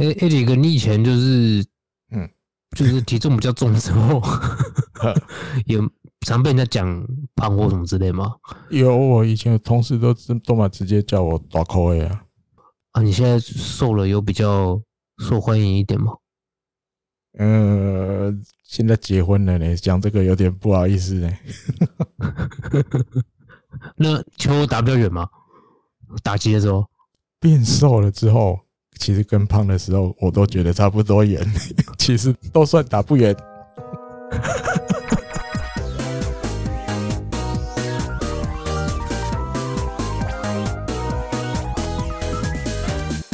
哎艾迪哥，你以前就是，嗯，就是体重比较重的时候，有常被人家讲胖或什么之类吗？有，我以前有同事都都嘛直接叫我大口的啊。啊，你现在瘦了，有比较受欢迎一点吗？呃，现在结婚了呢，讲这个有点不好意思呢。那球打比较远吗？打击的时候变瘦了之后，其实跟胖的时候我都觉得差不多远，其实都算打不远。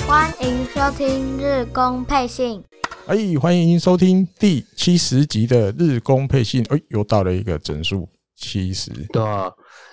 欢迎收听日工配信。哎，欢迎收听第七十集的日工配信。哎，又到了一个整数七十。对啊，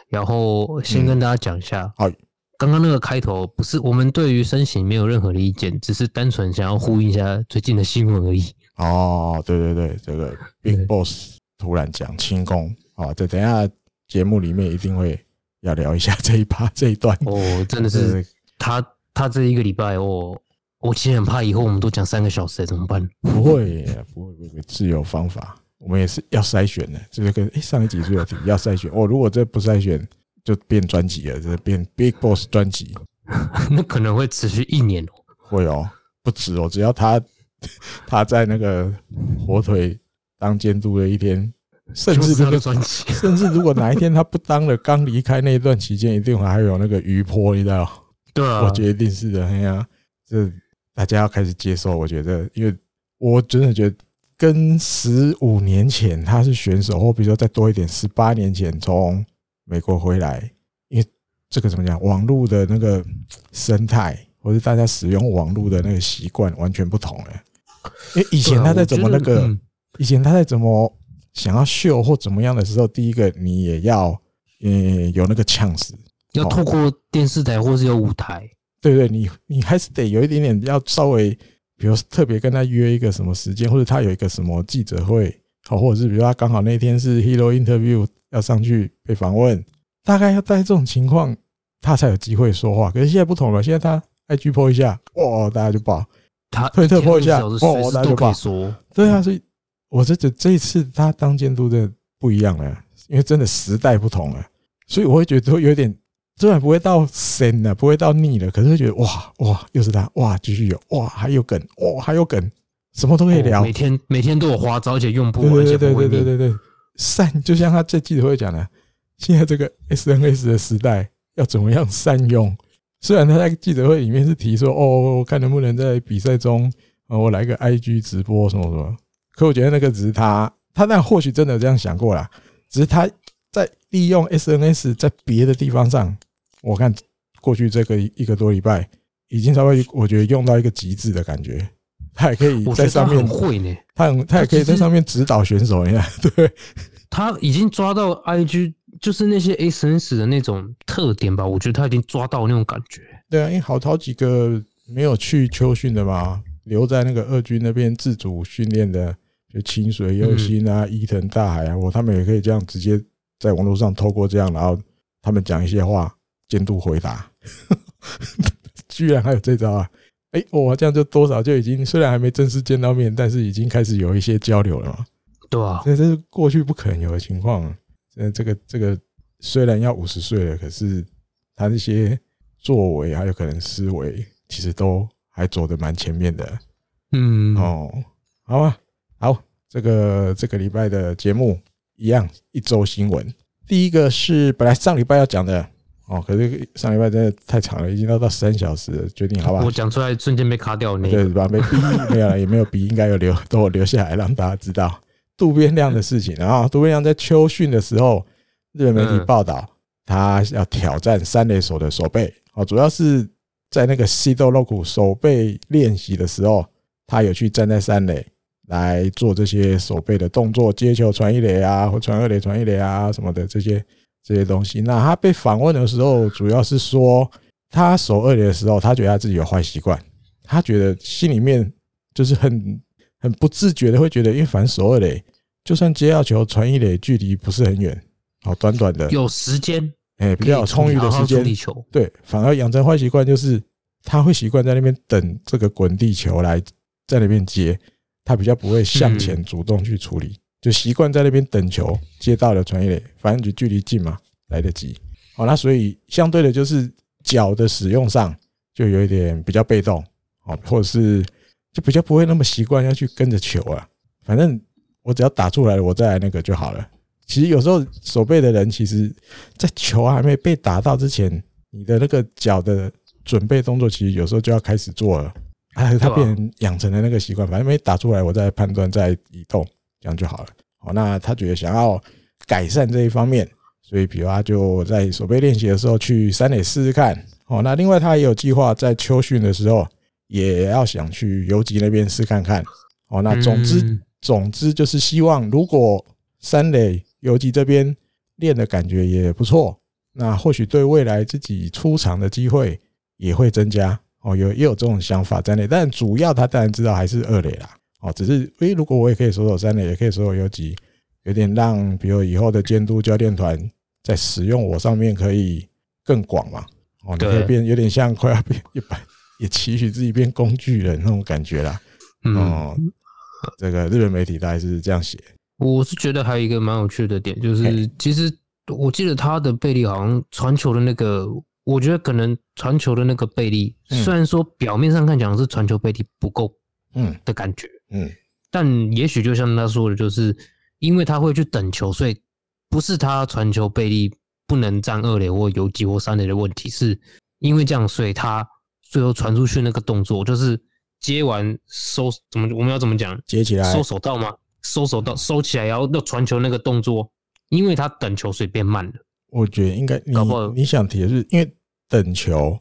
然后先跟大家讲一下。好、嗯，刚刚那个开头不是我们对于身形没有任何的意见，只是单纯想要呼应一下最近的新闻而已。哦，对对对，这个 Big Boss 突然讲清宫，好，这等一下节目里面一定会要聊一下这一趴这一段。哦，真的是他他这一个礼拜哦。我其实很怕以后我们都讲三个小时，怎么办？不会，不会，不会，自由方法。我们也是要筛选的，这个跟诶上一集是有提要筛选。哦，如果这不筛选，就变专辑了，这变 Big Boss 专辑。那可能会持续一年哦。会哦，不止哦，只要他 他在那个火腿当监督的一天，甚至这个专辑，甚至如果哪一天他不当了，刚离开那一段期间，一定还有那个余波，你知道？对啊，我觉得一定是的。哎呀，这。大家要开始接受，我觉得，因为我真的觉得，跟十五年前他是选手，或比如说再多一点，十八年前从美国回来，因为这个怎么讲，网络的那个生态，或者大家使用网络的那个习惯完全不同了。因为以前他在怎么那个，以前他在怎么想要秀或怎么样的时候，第一个你也要，嗯，有那个呛死，要透过电视台或是有舞台。对对，你你还是得有一点点要稍微，比如特别跟他约一个什么时间，或者他有一个什么记者会，好，或者是比如他刚好那天是 Hero Interview 要上去被访问，大概要在这种情况，他才有机会说话。可是现在不同了，现在他 IG po 一下，哇，大家就爆；他推特 po 一下，哇，大家就爆。对啊，所以我这这这一次他当监督的不一样了，因为真的时代不同了，所以我会觉得有点。虽然不会到深了，不会到腻了，可是会觉得哇哇，又是他哇，继续有哇，还有梗哇，还有梗，什么都可以聊。每天每天都有花招，而且用不完，对对对对对对对，善就像他在记者会讲的，现在这个 SNS 的时代要怎么样善用？虽然他在记者会里面是提说哦，看能不能在比赛中啊，我来个 IG 直播什么什么，可我觉得那个只是他，他那或许真的这样想过啦，只是他。在利用 SNS 在别的地方上，我看过去这个一个多礼拜，已经稍微我觉得用到一个极致的感觉。他也可以在上面会呢，他很他也可以在上面指导选手，你看，对，他已经抓到 IG 就是那些 SNS 的那种特点吧？我觉得他已经抓到那种感觉。对啊，因为好好几个没有去秋训的嘛，留在那个二军那边自主训练的，就清水优心啊、伊藤大海啊，我他们也可以这样直接。在网络上透过这样，然后他们讲一些话，监督回答，居然还有这招啊！哎，我这样就多少就已经虽然还没正式见到面，但是已经开始有一些交流了嘛。对啊，这是过去不可能有的情况。呃，这个这个虽然要五十岁了，可是他那些作为还有可能思维，其实都还走得蛮前面的。嗯，哦，好啊，好，这个这个礼拜的节目。一样一周新闻，第一个是本来上礼拜要讲的哦，可是上礼拜真的太长了，已经要到三小时了，决定好吧？我讲出来瞬间被卡掉，那对吧？没逼，没有了，也没有逼，应该有留，都我留下来让大家知道渡边亮的事情。然后渡边亮在秋训的时候，日本媒体报道他要挑战三垒手的手背，哦，主要是在那个西多洛库手背练习的时候，他有去站在三垒。来做这些手背的动作，接球传一垒啊，或传二垒传一垒啊什么的这些这些东西。那他被访问的时候，主要是说他守二垒的时候，他觉得他自己有坏习惯，他觉得心里面就是很很不自觉的会觉得，因为反正守二垒，就算接到球传一垒，距离不是很远，好短短的，有时间，哎，比较有充裕的时间，对，反而养成坏习惯就是他会习惯在那边等这个滚地球来在那边接，他比较不会向前主动去处理，就习惯在那边等球接到了传一垒，反正就距离近嘛，来得及。好，那所以相对的就是脚的使用上就有一点比较被动，哦，或者是就比较不会那么习惯要去跟着球啊，反正我只要打出来了，我再来那个就好了。其实有时候守备的人，其实，在球还没被打到之前，你的那个脚的准备动作，其实有时候就要开始做了。哎，他变成养成了那个习惯，反正没打出来，我再判断，再移动，这样就好了。好，那他觉得想要改善这一方面，所以比如他就在手背练习的时候去三垒试试看。哦，那另外他也有计划在秋训的时候，也要想去游击那边试看看。哦，那总之总之就是希望如果三垒。游击这边练的感觉也不错，那或许对未来自己出场的机会也会增加哦。有也有这种想法在内，但主要他当然知道还是二垒啦哦。只是诶，如果我也可以守守三垒，也可以守守游击，有点让比如以后的监督教练团在使用我上面可以更广嘛哦。你可以变有点像快要变一百，也期许自己变工具人那种感觉啦。哦，这个日本媒体大概是这样写。我是觉得还有一个蛮有趣的点，就是其实我记得他的背力好像传球的那个，我觉得可能传球的那个背力，虽然说表面上看讲是传球背力不够，嗯的感觉，嗯，但也许就像他说的，就是因为他会去等球，所以不是他传球背力不能站二垒或游击或三垒的问题，是因为这样，所以他最后传出去那个动作，就是接完收怎么我们要怎么讲？接起来收手到吗？收手到收起来，然后要传球那个动作，因为他等球所以变慢了。我觉得应该你你想提的是，因为等球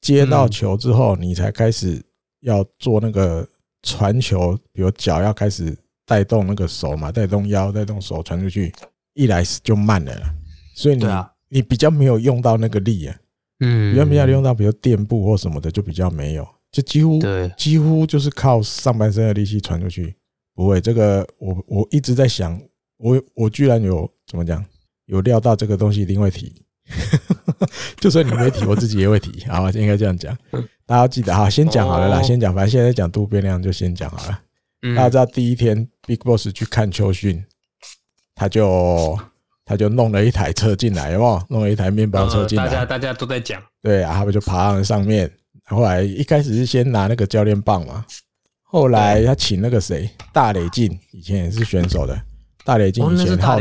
接到球之后，你才开始要做那个传球，比如脚要开始带动那个手嘛，带动腰，带动手传出去，一来就慢了，所以你你比较没有用到那个力啊，嗯，比较没有用到，比如垫步或什么的就比较没有，就几乎几乎就是靠上半身的力气传出去。不会，这个我我一直在想，我我居然有怎么讲，有料到这个东西一定会提，就算你没提，我自己也会提。好，应该这样讲，大家记得哈，先讲好了啦，先讲，反正现在讲渡边亮就先讲好了。大家知道第一天 Big Boss 去看秋训，他就他就弄了一台车进来，有没有？弄了一台面包车进来，大家大家都在讲，对，啊他们就爬上上面，后来一开始是先拿那个教练棒嘛。后来他请那个谁，大磊进，以前也是选手的，大雷进以前好，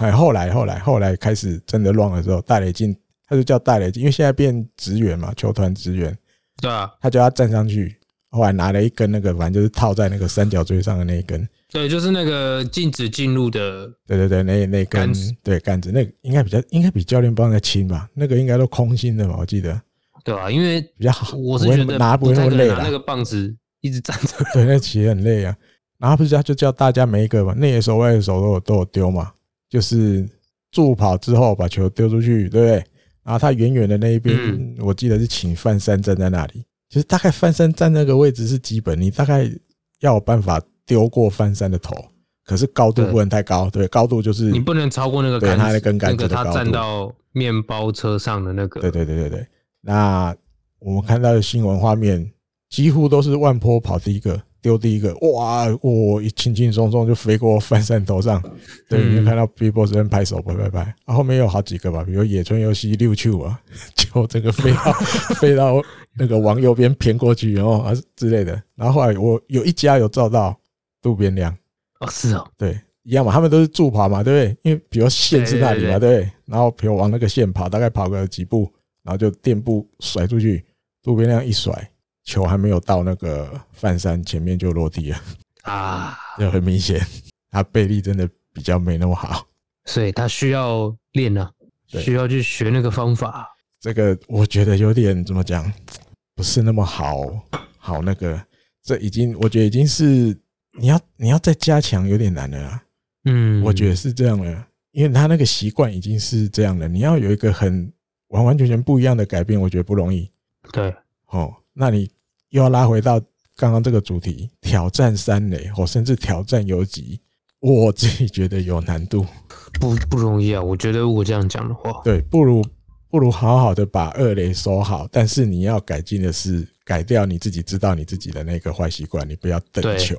哎，后来后来后来开始真的乱的时候，大雷进他就叫大雷进，因为现在变职员嘛，球团职员，对啊，他就要站上去，后来拿了一根那个，反正就是套在那个三角锥上的那一根，对，就是那个禁止进入的，对对对，那那根对杆子，那个应该比较应该比教练棒的轻吧，那个应该都空心的吧，我记得，对啊，因为比较好，我是觉得拿不会那么累了，那个棒子。一直站着，对，那其实很累啊。然后不是他就叫大家每一个嘛，内野手、外野手都有都有丢嘛，就是助跑之后把球丢出去，对不对？然后他远远的那一边，我记得是请范山站在那里。其实大概范山站那个位置是基本，你大概要有办法丢过范山的头，可是高度不能太高，对，高度就是你不能超过那个对他的根杆子的高度。他站到面包车上的那个，对对对对对。那我们看到的新闻画面。几乎都是万坡跑第一个，丢第一个，哇，我一轻轻松松就飞过翻山头上。对，你看到在拍手，拍拍拍。啊，后面有好几个吧，比如野村游戏六球啊，就这个飞到 飞到那个往右边偏过去，然后啊之类的。然后后来我有一家有照到渡边亮，哦，是哦，对，一样嘛，他们都是助跑嘛，对不对？因为比如线是那里嘛，对不对？然后比如往那个线跑，大概跑个几步，然后就垫步甩出去，渡边亮一甩。球还没有到那个范山前面就落地了啊，这很明显，他背力真的比较没那么好，所以他需要练啊，需要去学那个方法。这个我觉得有点怎么讲，不是那么好，好那个，这已经我觉得已经是你要你要再加强有点难了啊。嗯，我觉得是这样的，因为他那个习惯已经是这样的，你要有一个很完完全全不一样的改变，我觉得不容易。对，哦。那你又要拉回到刚刚这个主题，挑战三垒或甚至挑战游击，我自己觉得有难度，不不容易啊。我觉得如果这样讲的话，对，不如不如好好的把二垒守好。但是你要改进的是，改掉你自己知道你自己的那个坏习惯，你不要等球。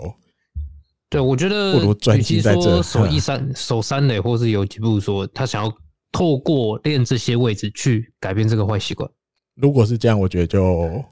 对，对我觉得，不如专心在这守一三守三垒，或是有几步说他想要透过练这些位置去改变这个坏习惯。如果是这样，我觉得就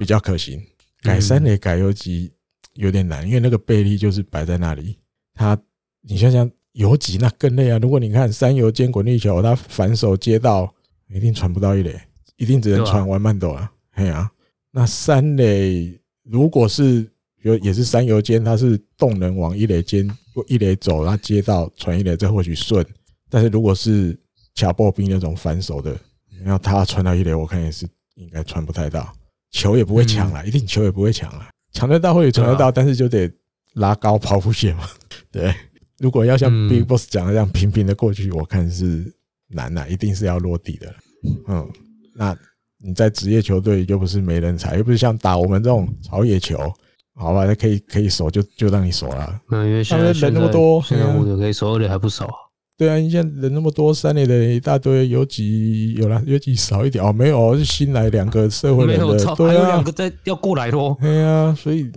比较可行。改三垒改游击有点难，因为那个背力就是摆在那里。他，你想想游击那更累啊！如果你看三游间滚地球，他反手接到，一定传不到一垒，一定只能传完慢斗了。哎呀，那三垒如果是有也是三游间，他是动能往一垒间一垒走，他接到传一垒，这或许顺。但是如果是卡波兵那种反手的，然后他传到一垒，我看也是应该传不太到。球也不会抢了，一定球也不会抢了。抢得到会抢得到，但是就得拉高抛物线嘛。对，如果要像 Big Boss 讲的这样平平的过去，我看是难了，一定是要落地的。嗯，那你在职业球队又不是没人才，又不是像打我们这种草野球，好吧？那可以可以守就就让你守了。那，因为现在人那么多，现在我的可以守的人还不少。对啊，你现在人那么多，三垒的一大堆，有几有了，有几少一点哦，没有，是新来两个社会人的，对啊，还有两个在要过来咯。对啊，所以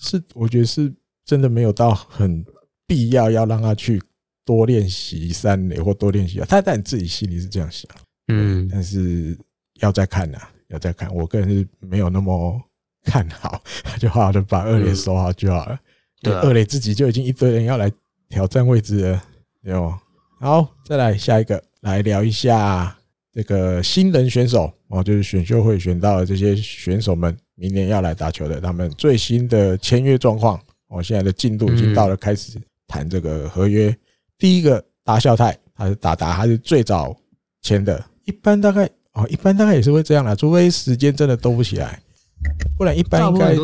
是我觉得是真的没有到很必要要让他去多练习三垒或多练习啊，他但自己心里是这样想，嗯，但是要再看呐，要再看，我个人是没有那么看好，就好好的把二垒守好就好了。对，二垒自己就已经一堆人要来挑战位置了，对吗？好，再来下一个，来聊一下这个新人选手哦，就是选秀会选到的这些选手们，明年要来打球的，他们最新的签约状况哦，现在的进度已经到了，开始谈这个合约。第一个达孝泰，他是达达，他是最早签的，一般大概哦，一般大概也是会这样啦，除非时间真的兜不起来，不然一般应该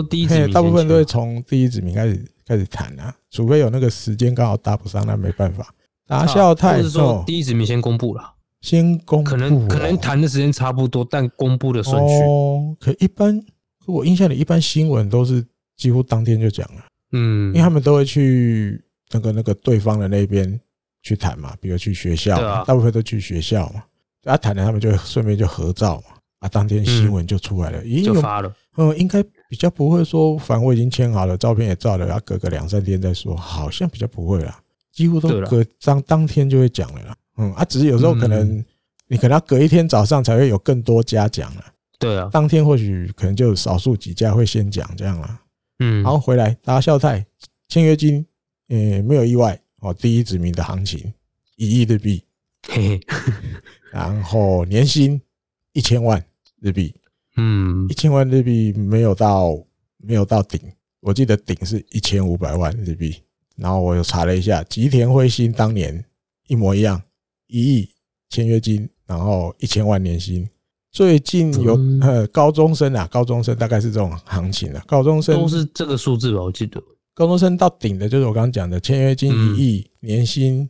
大部分都会从第一指名开始开始谈啊，除非有那个时间刚好搭不上，那没办法。达孝太，是说第一指名先公布了，先公布，可能可能谈的时间差不多，但公布的顺序。哦，可一般我印象里，一般新闻都是几乎当天就讲了，嗯，因为他们都会去那个那个对方的那边去谈嘛，比如去学校，大部分都去学校嘛，啊谈了他们就顺便就合照嘛，啊当天新闻就出来了，就发了，嗯，应该比较不会说，反正我已经签好了，照片也照了，要隔个两三天再说，好像比较不会啦。几乎都隔当当天就会讲了啦，嗯啊，只是有时候可能你可能要隔一天早上才会有更多家讲了，对啊，当天或许可能就少数几家会先讲这样啦，嗯，然后回来达孝太签约金，呃，没有意外哦，第一指名的行情一亿日币，嘿，然后年薪一千万日币，嗯，一千万日币没有到没有到顶，我记得顶是一千五百万日币。然后我又查了一下，吉田辉星当年一模一样，一亿签约金，然后一千万年薪。最近有呃高中生啊，高中生大概是这种行情啊，高中生都是这个数字吧？我记得高中生到顶的就是我刚刚讲的签约金一亿，年薪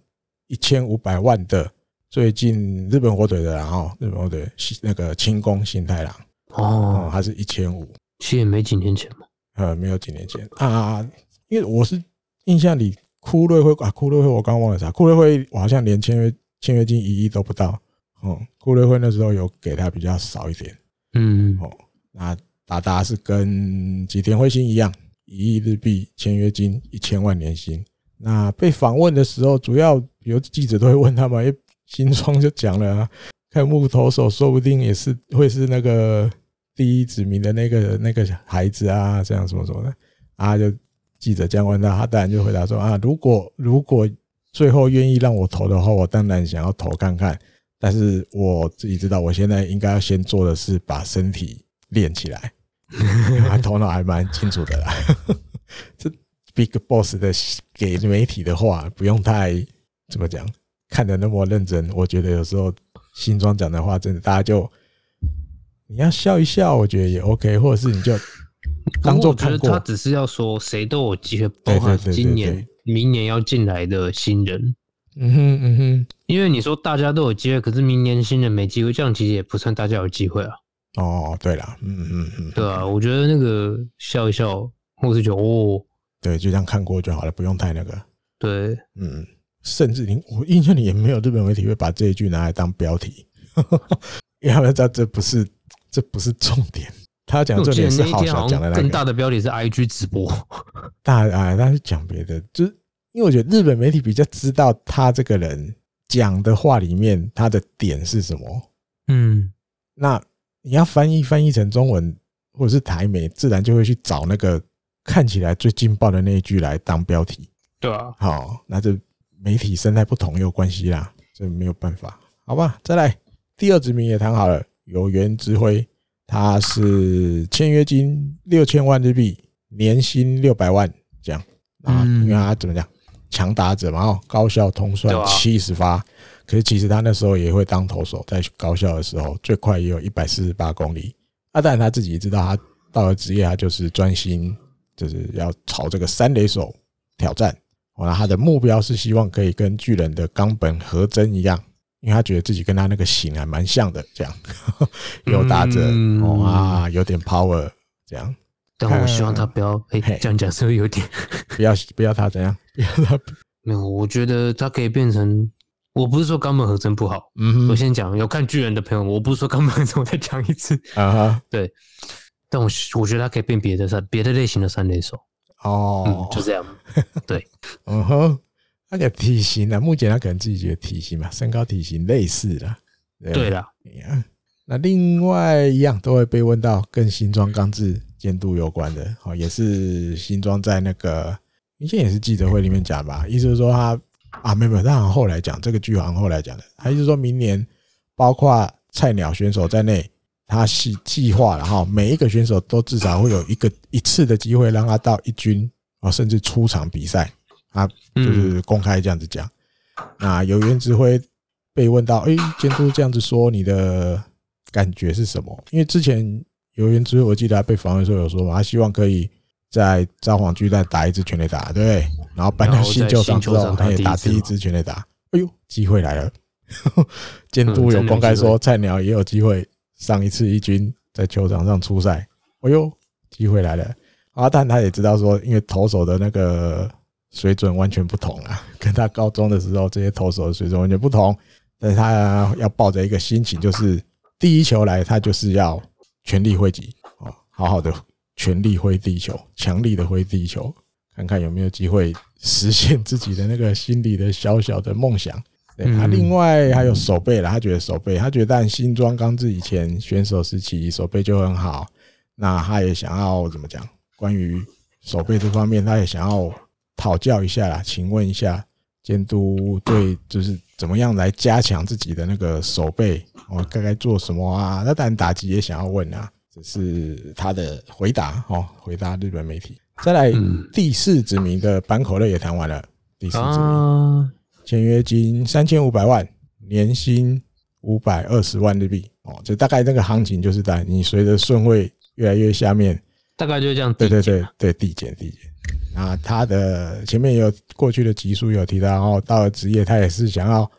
一千五百万的。最近日本火腿的，然后日本火腿那个清宫幸太郎哦，还是一千五，其实也没几年前嘛，呃，没有几年前啊，因为我是。印象里，库瑞会啊，库瑞会我刚忘了啥，库瑞会我好像连签约签约金一亿都不到，哦，库瑞会那时候有给他比较少一点，嗯，哦，那达达是跟吉田辉星一样，一亿日币签约金，一千万年薪。那被访问的时候，主要比如记者都会问他嘛，因为新庄就讲了啊，开幕投手说不定也是会是那个第一指名的那个那个孩子啊，这样什么什么的啊就。记者这样问他，他当然就回答说：“啊，如果如果最后愿意让我投的话，我当然想要投看看。但是我自己知道，我现在应该要先做的是把身体练起来。他头脑还蛮清楚的啦。这 Big Boss 的给媒体的话，不用太怎么讲，看得那么认真。我觉得有时候新庄讲的话，真的大家就你要笑一笑，我觉得也 OK，或者是你就。”当做我觉得他只是要说，谁都有机会，包含今年、明年要进来的新人。嗯哼嗯哼，因为你说大家都有机会，可是明年新人没机会，这样其实也不算大家有机会啊。哦，对了，嗯嗯嗯，对啊，我觉得那个笑一笑，或是觉得哦，对，就这样看过就好了，不用太那个。对，嗯，甚至你我印象里也没有日本媒体会把这一句拿来当标题。要不要知道这不是这不是重点。他讲重点是好小讲的那个。更大的标题是 IG 直播。大啊，那是讲别的，就是因为我觉得日本媒体比较知道他这个人讲的话里面他的点是什么。嗯，那你要翻译翻译成中文或者是台媒，自然就会去找那个看起来最劲爆的那一句来当标题。对啊，好，那这媒体生态不同也有关系啦，这没有办法，好吧？再来第二指名也谈好了，有缘之辉。他是签约金六千万日币，年薪六百万这样啊，因为他怎么讲，强打者嘛，哦，高校通算七十发，可是其实他那时候也会当投手，在高校的时候最快也有一百四十八公里。啊，当然他自己知道，他到了职业，他就是专心，就是要朝这个三垒手挑战。那他的目标是希望可以跟巨人的冈本和真一样。因为他觉得自己跟他那个型还蛮像的，这样有打者哦啊，有点 power 这样。但我希望他不要哎，这样讲是不是有点 不要不要他怎样？不要他 没有，我觉得他可以变成。我不是说冈本和真不好，嗯，我先讲有看巨人的朋友，我不是说冈本和真，我再讲一次啊。对，但我我觉得他可以变别的三别的类型的三垒手哦，就这样。对，嗯哼。那个体型呢？目前他可能自己觉得体型嘛，身高体型类似的。对了，那另外一样都会被问到跟新庄刚志监督有关的，哦，也是新庄在那个以前也是记者会里面讲吧，意思是说他啊，没有没有，他好像后来讲这个剧好像后来讲的，他意思说明年包括菜鸟选手在内，他是计划然后每一个选手都至少会有一个一次的机会让他到一军啊，甚至出场比赛。他就是公开这样子讲。那有原指挥被问到，哎，监督这样子说，你的感觉是什么？因为之前有原指挥，我记得他被访问的时候有说嘛，他希望可以在札幌巨蛋打一支全垒打，对不对？然后搬到新球场之后，他也打第一支全垒打。哎呦，机会来了！监督有公开说，菜鸟也有机会上一次一军，在球场上出赛。哎呦，机会来了！啊，但他也知道说，因为投手的那个。水准完全不同啊，跟他高中的时候这些投手的水准完全不同。但是他要抱着一个心情，就是第一球来，他就是要全力挥击，哦，好好的全力挥地球，强力的挥地球，看看有没有机会实现自己的那个心里的小小的梦想。对，他另外还有手背了，他觉得手背，他觉得但新庄刚志以前选手时期手背就很好，那他也想要怎么讲？关于手背这方面，他也想要。讨教一下啦，请问一下监督对，就是怎么样来加强自己的那个守备？哦该该做什么啊？那当然打击也想要问啊，这是他的回答哦。回答日本媒体。再来第四指名的坂口乐也谈完了，第四指名签约金三千五百万，年薪五百二十万日币哦。这大概那个行情就是在你随着顺位越来越下面，大概就是这样。对对对对，递减递减。啊，他的前面有过去的集数有提到，然后到了职业，他也是想要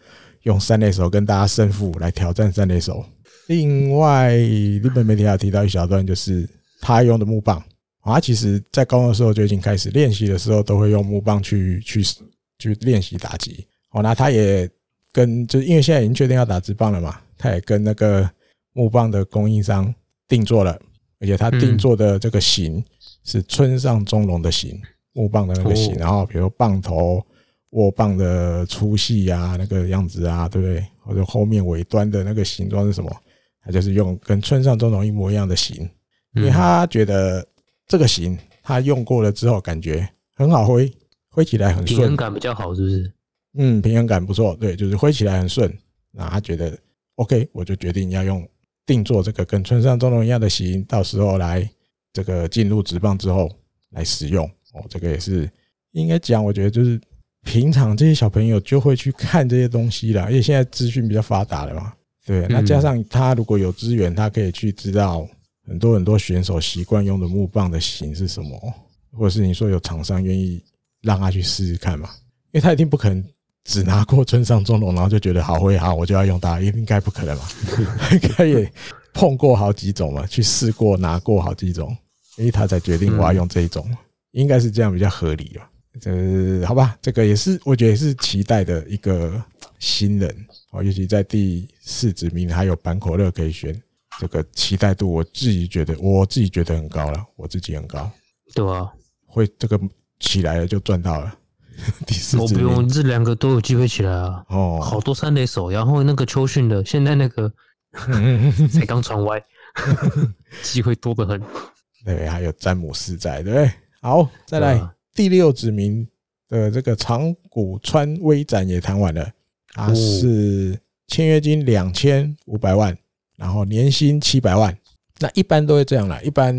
用三垒手跟大家胜负来挑战三垒手。另外，日本媒体还有提到一小段，就是他用的木棒。他其实在高中的时候就已经开始练习的时候，都会用木棒去去去练习打击。哦，那他也跟就是因为现在已经确定要打直棒了嘛，他也跟那个木棒的供应商定做了，而且他定做的这个型是村上中隆的形。木棒的那个型，然后比如棒头、握棒的粗细啊，那个样子啊，对不对？或者后面尾端的那个形状是什么？他就是用跟村上中隆一模一样的形，因为他觉得这个型他用过了之后感觉很好挥，挥起来很顺，平衡感比较好，是不是？嗯，平衡感不错，对，就是挥起来很顺。那他觉得 OK，我就决定要用定做这个跟村上中隆一样的型，到时候来这个进入职棒之后来使用。哦，这个也是应该讲，我觉得就是平常这些小朋友就会去看这些东西啦，因为现在资讯比较发达了嘛。对，那加上他如果有资源，他可以去知道很多很多选手习惯用的木棒的型是什么，或者是你说有厂商愿意让他去试试看嘛？因为他一定不可能只拿过村上中隆，然后就觉得好会好，我就要用它，应该不可能嘛？应该也碰过好几种嘛，去试过拿过好几种，所以他才决定我要用这一种。应该是这样比较合理吧，这好吧，这个也是我觉得也是期待的一个新人哦，尤其在第四指名还有板口乐可以选，这个期待度我自己觉得我自己觉得很高了，我自己很高。对啊，会这个起来了就赚到了。第四我不用，这两个都有机会起来啊。哦，好多三垒手，然后那个秋训的，现在那个 才刚传歪，机会多得很。对，还有詹姆斯在，对不对？好，再来、啊、第六指名的这个长谷川威展也谈完了，他是签约金两千五百万，然后年薪七百万。那一般都会这样啦，一般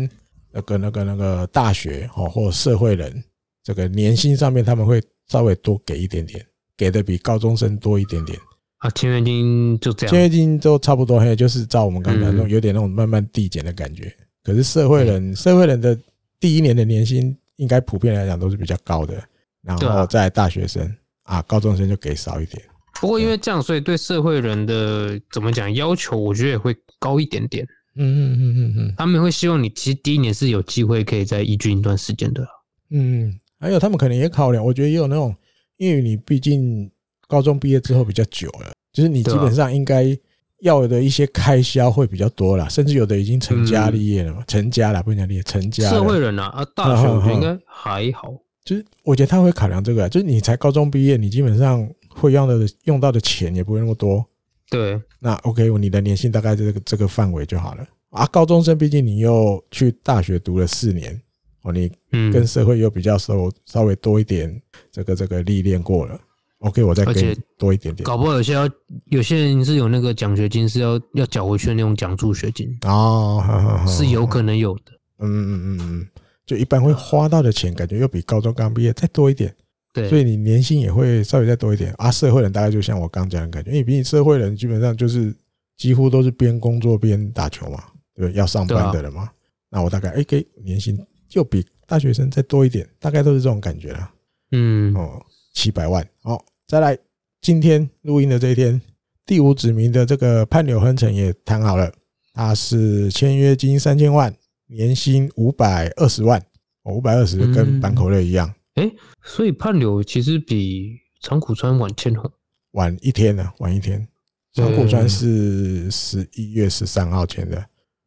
那个那个那个大学哦或社会人，这个年薪上面他们会稍微多给一点点，给的比高中生多一点点。啊，签约金就这样，签约金都差不多，还有就是照我们刚才那种有点那种慢慢递减的感觉。可是社会人，社会人的第一年的年薪应该普遍来讲都是比较高的，然后在大学生啊，高中生就给少一点。不过因为这样，所以对社会人的怎么讲要求，我觉得也会高一点点。嗯嗯嗯嗯嗯，他们会希望你其实第一年是有机会可以再移居一段时间的。嗯，还有他们可能也考量，我觉得也有那种，因为你毕竟高中毕业之后比较久了，就是你基本上应该。要的一些开销会比较多啦，甚至有的已经成家立业了嘛，成家了不能讲立业，成家。社会人啊，啊，大学我觉得应该还好。就是我觉得他会考量这个，就是你才高中毕业，你基本上会用到的用到的钱也不会那么多。对，那 OK，你的年薪大概这个这个范围就好了啊。高中生毕竟你又去大学读了四年哦，你跟社会又比较稍稍微多一点这个这个历练过了。OK，我再给多一点点。搞不好有些要有些人是有那个奖学金，是要要缴回去的那种奖助学金哦，是有可能有的。嗯嗯嗯嗯，就一般会花到的钱，感觉又比高中刚毕业再多一点。对，所以你年薪也会稍微再多一点啊。社会人大概就像我刚讲的感觉，因为毕竟社会人基本上就是几乎都是边工作边打球嘛，对，要上班的人嘛。那我大概哎给年薪就比大学生再多一点，大概都是这种感觉啦。嗯哦。七百万，好，再来，今天录音的这一天，第五指名的这个判柳亨成也谈好了，他是签约金三千万，年薪五百二十万，五百二十跟坂口乐一样，哎、嗯欸，所以判柳其实比长谷川晚签哦，晚一天呢，晚一天，长谷川是十一月十三号签的，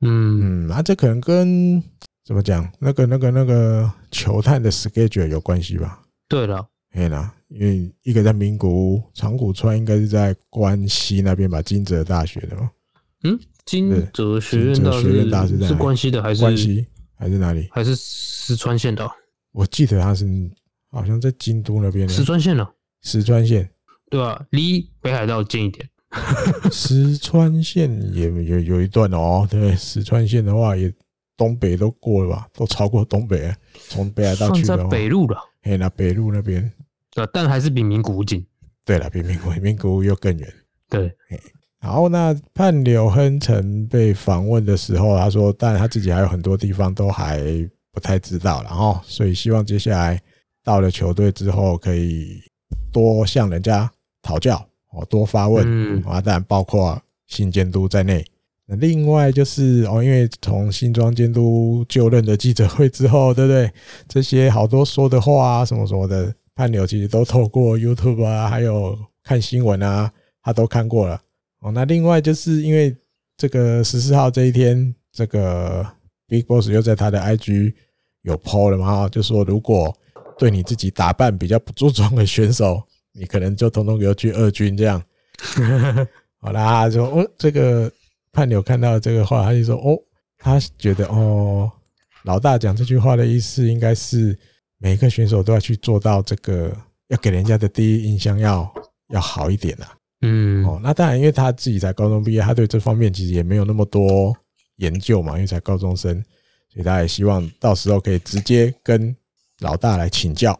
嗯。嗯，啊，这可能跟怎么讲，那个那个那个球探的 schedule 有关系吧？对了。哎啦，因为一个在名古屋，长谷川应该是在关西那边吧，金泽大学的嘛。嗯，金泽学院大学院大是在关西的还是关西还是哪里？还是石川县的？我记得他是好像在京都那边的。石川县呢？石川县，对吧？离北海道近一点。石川县也有有一段哦，对，石川县的话也东北都过了吧，都超过东北，从北海道去的话，北路了。嘿，那北路那边。对，但还是比名古屋近。对了，比名古名古屋又更远。对，然后那畔柳亨成被访问的时候，他说，但他自己还有很多地方都还不太知道，然后所以希望接下来到了球队之后，可以多向人家讨教哦，多发问。嗯，啊，当然包括新监督在内。那另外就是哦，因为从新庄监督就任的记者会之后，对不对？这些好多说的话啊，什么什么的。畔柳其实都透过 YouTube 啊，还有看新闻啊，他都看过了哦。那另外就是因为这个十四号这一天，这个 Big Boss 又在他的 IG 有 PO 了嘛，就说如果对你自己打扮比较不注重的选手，你可能就通通给我去二军这样。好啦，就哦，这个畔柳看到这个话，他就说哦，他觉得哦，老大讲这句话的意思应该是。每一个选手都要去做到这个，要给人家的第一印象要要好一点啊。嗯，哦，那当然，因为他自己才高中毕业，他对这方面其实也没有那么多研究嘛，因为才高中生，所以他也希望到时候可以直接跟老大来请教。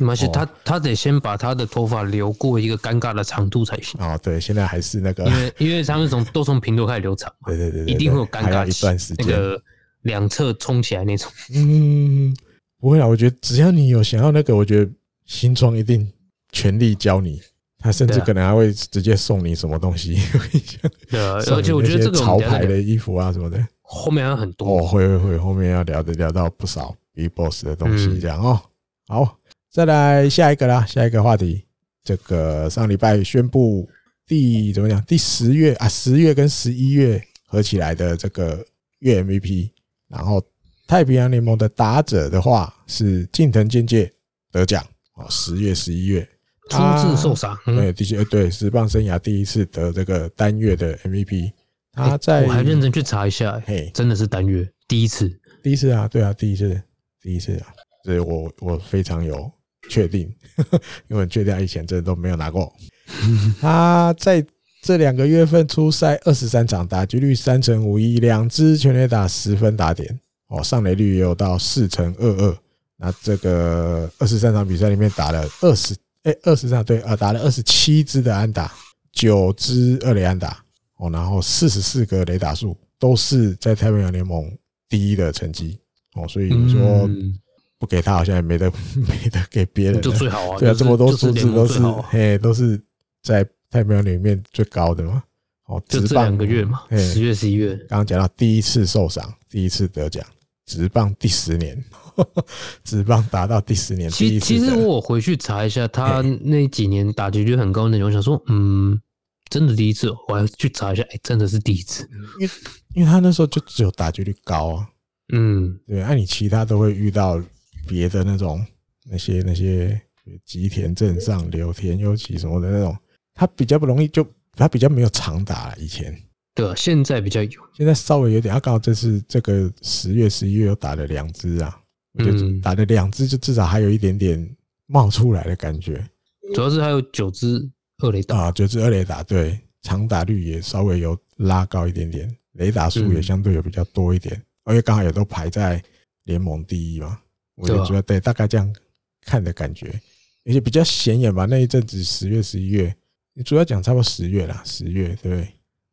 而且他他得先把他的头发留过一个尴尬的长度才行。哦，对，现在还是那个，因为因为他们从都从平头开始留长，对对对，一定会有尴尬一段时间，那个两侧冲起来那种。嗯。不会啦，我觉得只要你有想要那个，我觉得新庄一定全力教你。他甚至可能还会直接送你什么东西。对啊，而且我觉得这个潮牌的衣服啊什么的，后面还有很多。哦，会会会，后面要聊的聊到不少 Big Boss 的东西，这样哦。好，再来下一个啦，下一个话题。这个上礼拜宣布第怎么讲？第十月啊，十月跟十一月合起来的这个月 MVP。然后太平洋联盟的打者的话是近藤健介得奖哦，十月十一月。初次受伤，对，的确对职棒生涯第一次得这个单月的 MVP。他在我还认真去查一下，嘿，真的是单月第一次，第一次啊，对啊，第一次，第一次啊，所以我我非常有确定，因为确定他以前真的都没有拿过。他在这两个月份出赛二十三场，打击率三成五一，两支全垒打十分打点，哦，上垒率也有到四成二二。那这个二十三场比赛里面打了二十，哎，二十场对啊，打了二十七支的安打，九支二垒安打。哦，然后四十四个雷打数都是在太平洋联盟第一的成绩哦，所以你说不给他好像也没得 没得给别人，就最好啊。对啊，这么多数字都是嘿，都是在太平洋里面最高的嘛。哦，就这两个月嘛，十月十一月。刚刚讲到第一次受伤，第一次得奖，职棒第十年，直棒达到第十年。其其实我回去查一下，他那几年打击率很高那种，我想说，嗯。真的第一次，我还去查一下，哎，真的是第一次，因为因为他那时候就只有打击率高啊，嗯，对，按你其他都会遇到别的那种那些那些吉田镇上、柳田优起什么的那种，他比较不容易，就他比较没有长打了。以前对啊，现在比较有，现在稍微有点。他刚好这是这个十月、十一月又打了两支啊，我觉得打了两支就至少还有一点点冒出来的感觉，主要是还有九支。二雷打啊，九只二雷打，对，长打率也稍微有拉高一点点，雷打数也相对有比较多一点，而且刚好也都排在联盟第一嘛。我就觉得对，大概这样看的感觉，而且比较显眼吧。那一阵子十月、十一月，你主要讲差不多十月啦，十月对，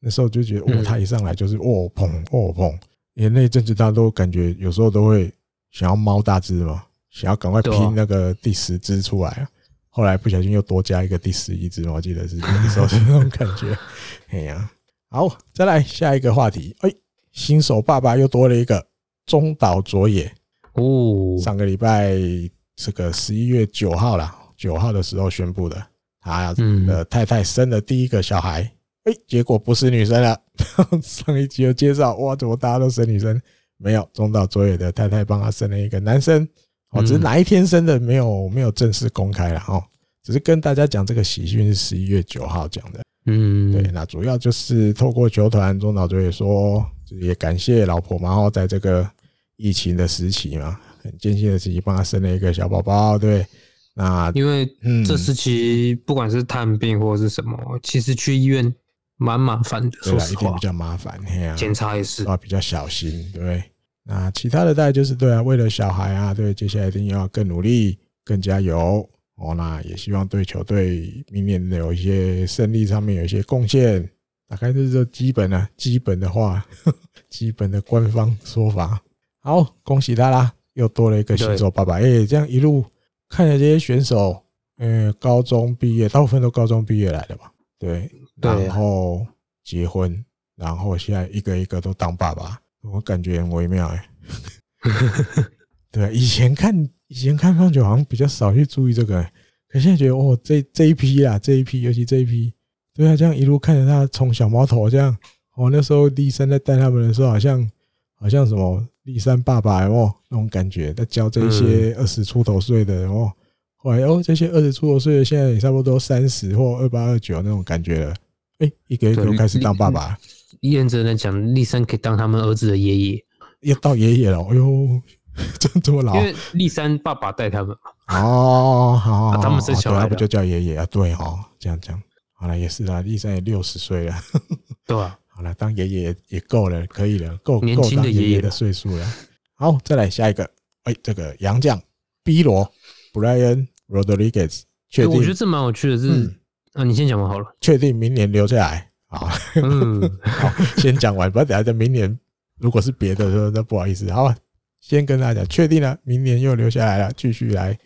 那时候就觉得哦，他一上来就是哦砰哦砰，因为那一阵子大家都感觉有时候都会想要猫大只嘛，想要赶快拼那个第十只出来啊。后来不小心又多加一个第十一只，我记得是那个时候是那种感觉。哎呀，好，再来下一个话题。哎，新手爸爸又多了一个中岛卓也哦。上个礼拜这个十一月九号啦，九号的时候宣布的，他的太太生了第一个小孩。哎，结果不是女生了。上一集有介绍，哇，怎么大家都生女生？没有，中岛卓也的太太帮他生了一个男生。哦，只是哪一天生的没有没有正式公开了哦，只是跟大家讲这个喜讯是十一月九号讲的，嗯，对，那主要就是透过球团中岛卓也说，也感谢老婆嘛，然后在这个疫情的时期嘛，很艰辛的时期帮他生了一个小宝宝，对，那因为这时期不管是探病或者是什么，其实去医院蛮麻烦的，说实话比较麻烦，检查也是啊比较小心，对。那其他的大概就是对啊，为了小孩啊，对，接下来一定要更努力、更加油哦。那也希望对球队明年有一些胜利上面有一些贡献。大概就是这基本啊，基本的话，基本的官方说法。好，恭喜他啦，又多了一个新手爸爸。哎，这样一路看着这些选手，嗯，高中毕业，大部分都高中毕业来的吧，对，然后结婚，然后现在一个一个都当爸爸。我感觉很微妙哎，对，以前看以前看棒球好像比较少去注意这个，可现在觉得哦，这这一批啊，这一批，尤其这一批，对啊，这样一路看着他从小毛头这样，哦，那时候立山在带他们的时候，好像好像什么立山爸爸哦，那种感觉，在教这些二十出头岁的哦，后来哦，这些二十出头岁的现在也差不多三十或二八二九那种感觉了，哎，一个一个都开始当爸爸。验证的讲，立山可以当他们儿子的爷爷，要到爷爷了。哎呦，真这么老？因为立山爸爸带他们嘛。哦，好，他们生小孩不就叫爷爷啊？对哦，这样讲，好了，也是啦。立山也六十岁了，对啊。好了，当爷爷也够了，可以了，够年轻的爷爷的岁数了。好，再来下一个。哎，这个洋将 B 罗 Brian Rodriguez，确定？我觉得这蛮有趣的，是啊，你先讲完好了。确定明年留下来。好，嗯，好，先讲完，不要等下在明年如果是别的时候，那不好意思。好，先跟大家讲，确定了，明年又留下来了，继续来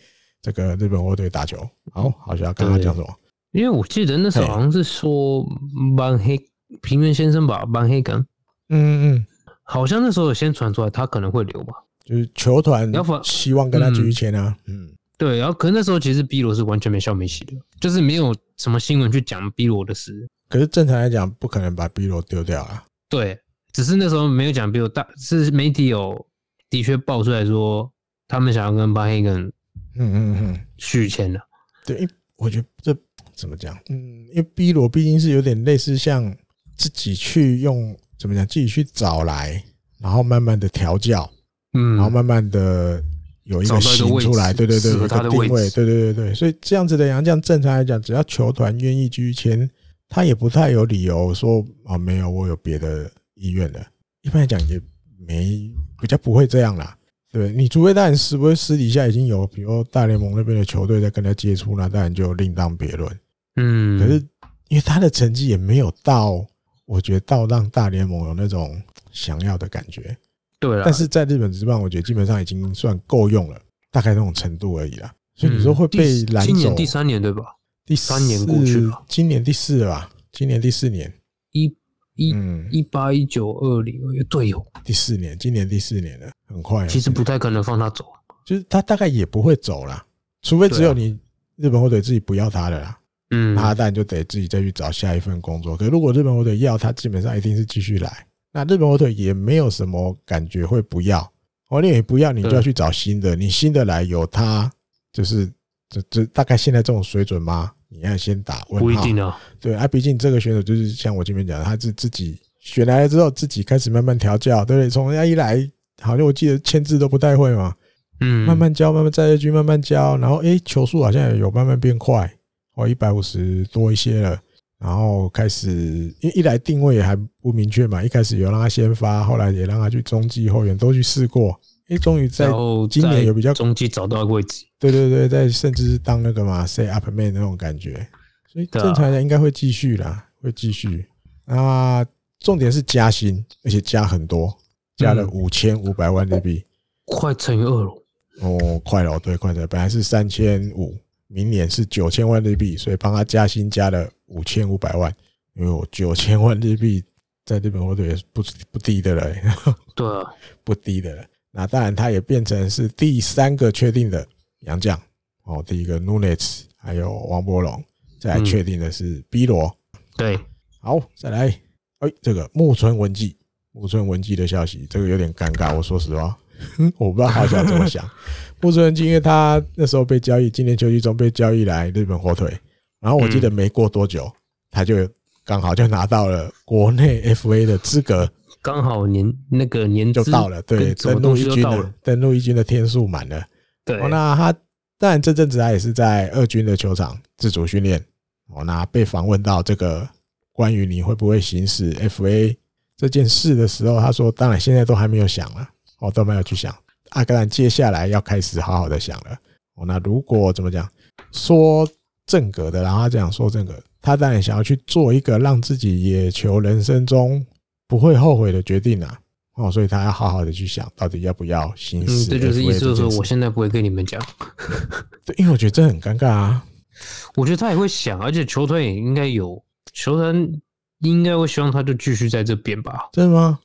这个日本火队打球。好，好像刚刚讲什么？因为我记得那时候好像是说万黑平原先生吧，万黑根，嗯嗯，好像那时候有先传出来他可能会留吧，就是球团希望跟他继续签啊，嗯，对，然后可是那时候其实 B 罗是完全没消没息的，就是没有什么新闻去讲 B 罗的事。可是正常来讲，不可能把 B 罗丢掉啊。对，只是那时候没有讲 B 罗，大是媒体有的确爆出来说，他们想要跟巴黑根，嗯嗯嗯续签了。对，我觉得这怎么讲？嗯，因为 B 罗毕竟是有点类似像自己去用怎么讲，自己去找来，然后慢慢的调教，嗯，然后慢慢的。有一个型出来，对对对，有一个定位，对对对对，所以这样子的洋将，正常来讲，只要球团愿意继续签，他也不太有理由说啊，没有，我有别的意愿的。一般来讲，也没比较不会这样啦。对，你除非当然是不是私底下已经有，比如大联盟那边的球队在跟他接触，那当然就另当别论。嗯，可是因为他的成绩也没有到，我觉得到让大联盟有那种想要的感觉。对啊，但是在日本职棒，我觉得基本上已经算够用了，大概那种程度而已啦。所以你说会被拦走？今年第三年对吧？第三年过去了，今年第四了吧？今年第四年，一一一八一九二零，对哦，第四年，今年第四年了，很快。其实不太可能放他走，就是他大概也不会走啦，除非只有你日本火腿自己不要他的啦。嗯，他当然就得自己再去找下一份工作。可是如果日本火腿要他，基本上一定是继续来。那日本火腿也没有什么感觉会不要，哦你也不要，你就要去找新的，你新的来有他，就是这这大概现在这种水准吗？你要先打问号。不一定啊，对啊，毕竟这个选手就是像我前面讲的，他是自己选来了之后，自己开始慢慢调教，对不对？从人家一来，好像我记得签字都不太会嘛，嗯，慢慢教，慢慢在这局慢慢教，然后诶，球速好像也有慢慢变快，哦，一百五十多一些了。然后开始，因为一来定位也还不明确嘛，一开始有让他先发，后来也让他去中继后援都去试过，诶，终于在今年有比较中继找到位置，对对对，在甚至是当那个嘛 say up man 那种感觉，所以正常人应该会继续啦，会继续。那重点是加薪，而且加很多，加了五千五百万日币，快乘以二了。哦，快了，对，快了，本来是三千五。明年是九千万日币，所以帮他加薪加了五千五百万，因为我九千万日币在日本火腿也是不不低的了，对啊，不低的了。那当然，他也变成是第三个确定的洋将哦，第一个 Nunes，还有王伯龙，再来确定的是 B 罗。对，好，再来，哎，这个木村文纪，木村文纪的消息，这个有点尴尬，我说实话。我不知道好想怎么想。木村文纪，因为他那时候被交易，今年秋季中被交易来日本火腿，然后我记得没过多久，他就刚好就拿到了国内 FA 的资格，刚好年那个年就到了，对，登陆一军的登陆一军的天数满了。对，那他当然这阵子他也是在二军的球场自主训练。哦，那被访问到这个关于你会不会行使 FA 这件事的时候，他说：“当然现在都还没有想了。”我都没有去想，阿格兰接下来要开始好好的想了。哦，那如果怎么讲，说正格的，然后他这样说正格，他当然想要去做一个让自己野球人生中不会后悔的决定啊。哦，所以他要好好的去想，到底要不要行使。这就是意思，就是说我现在不会跟你们讲。对，因为我觉得这很尴尬啊。我觉得他也会想，而且球团也应该有，球团应该会希望他就继续在这边吧？真的吗？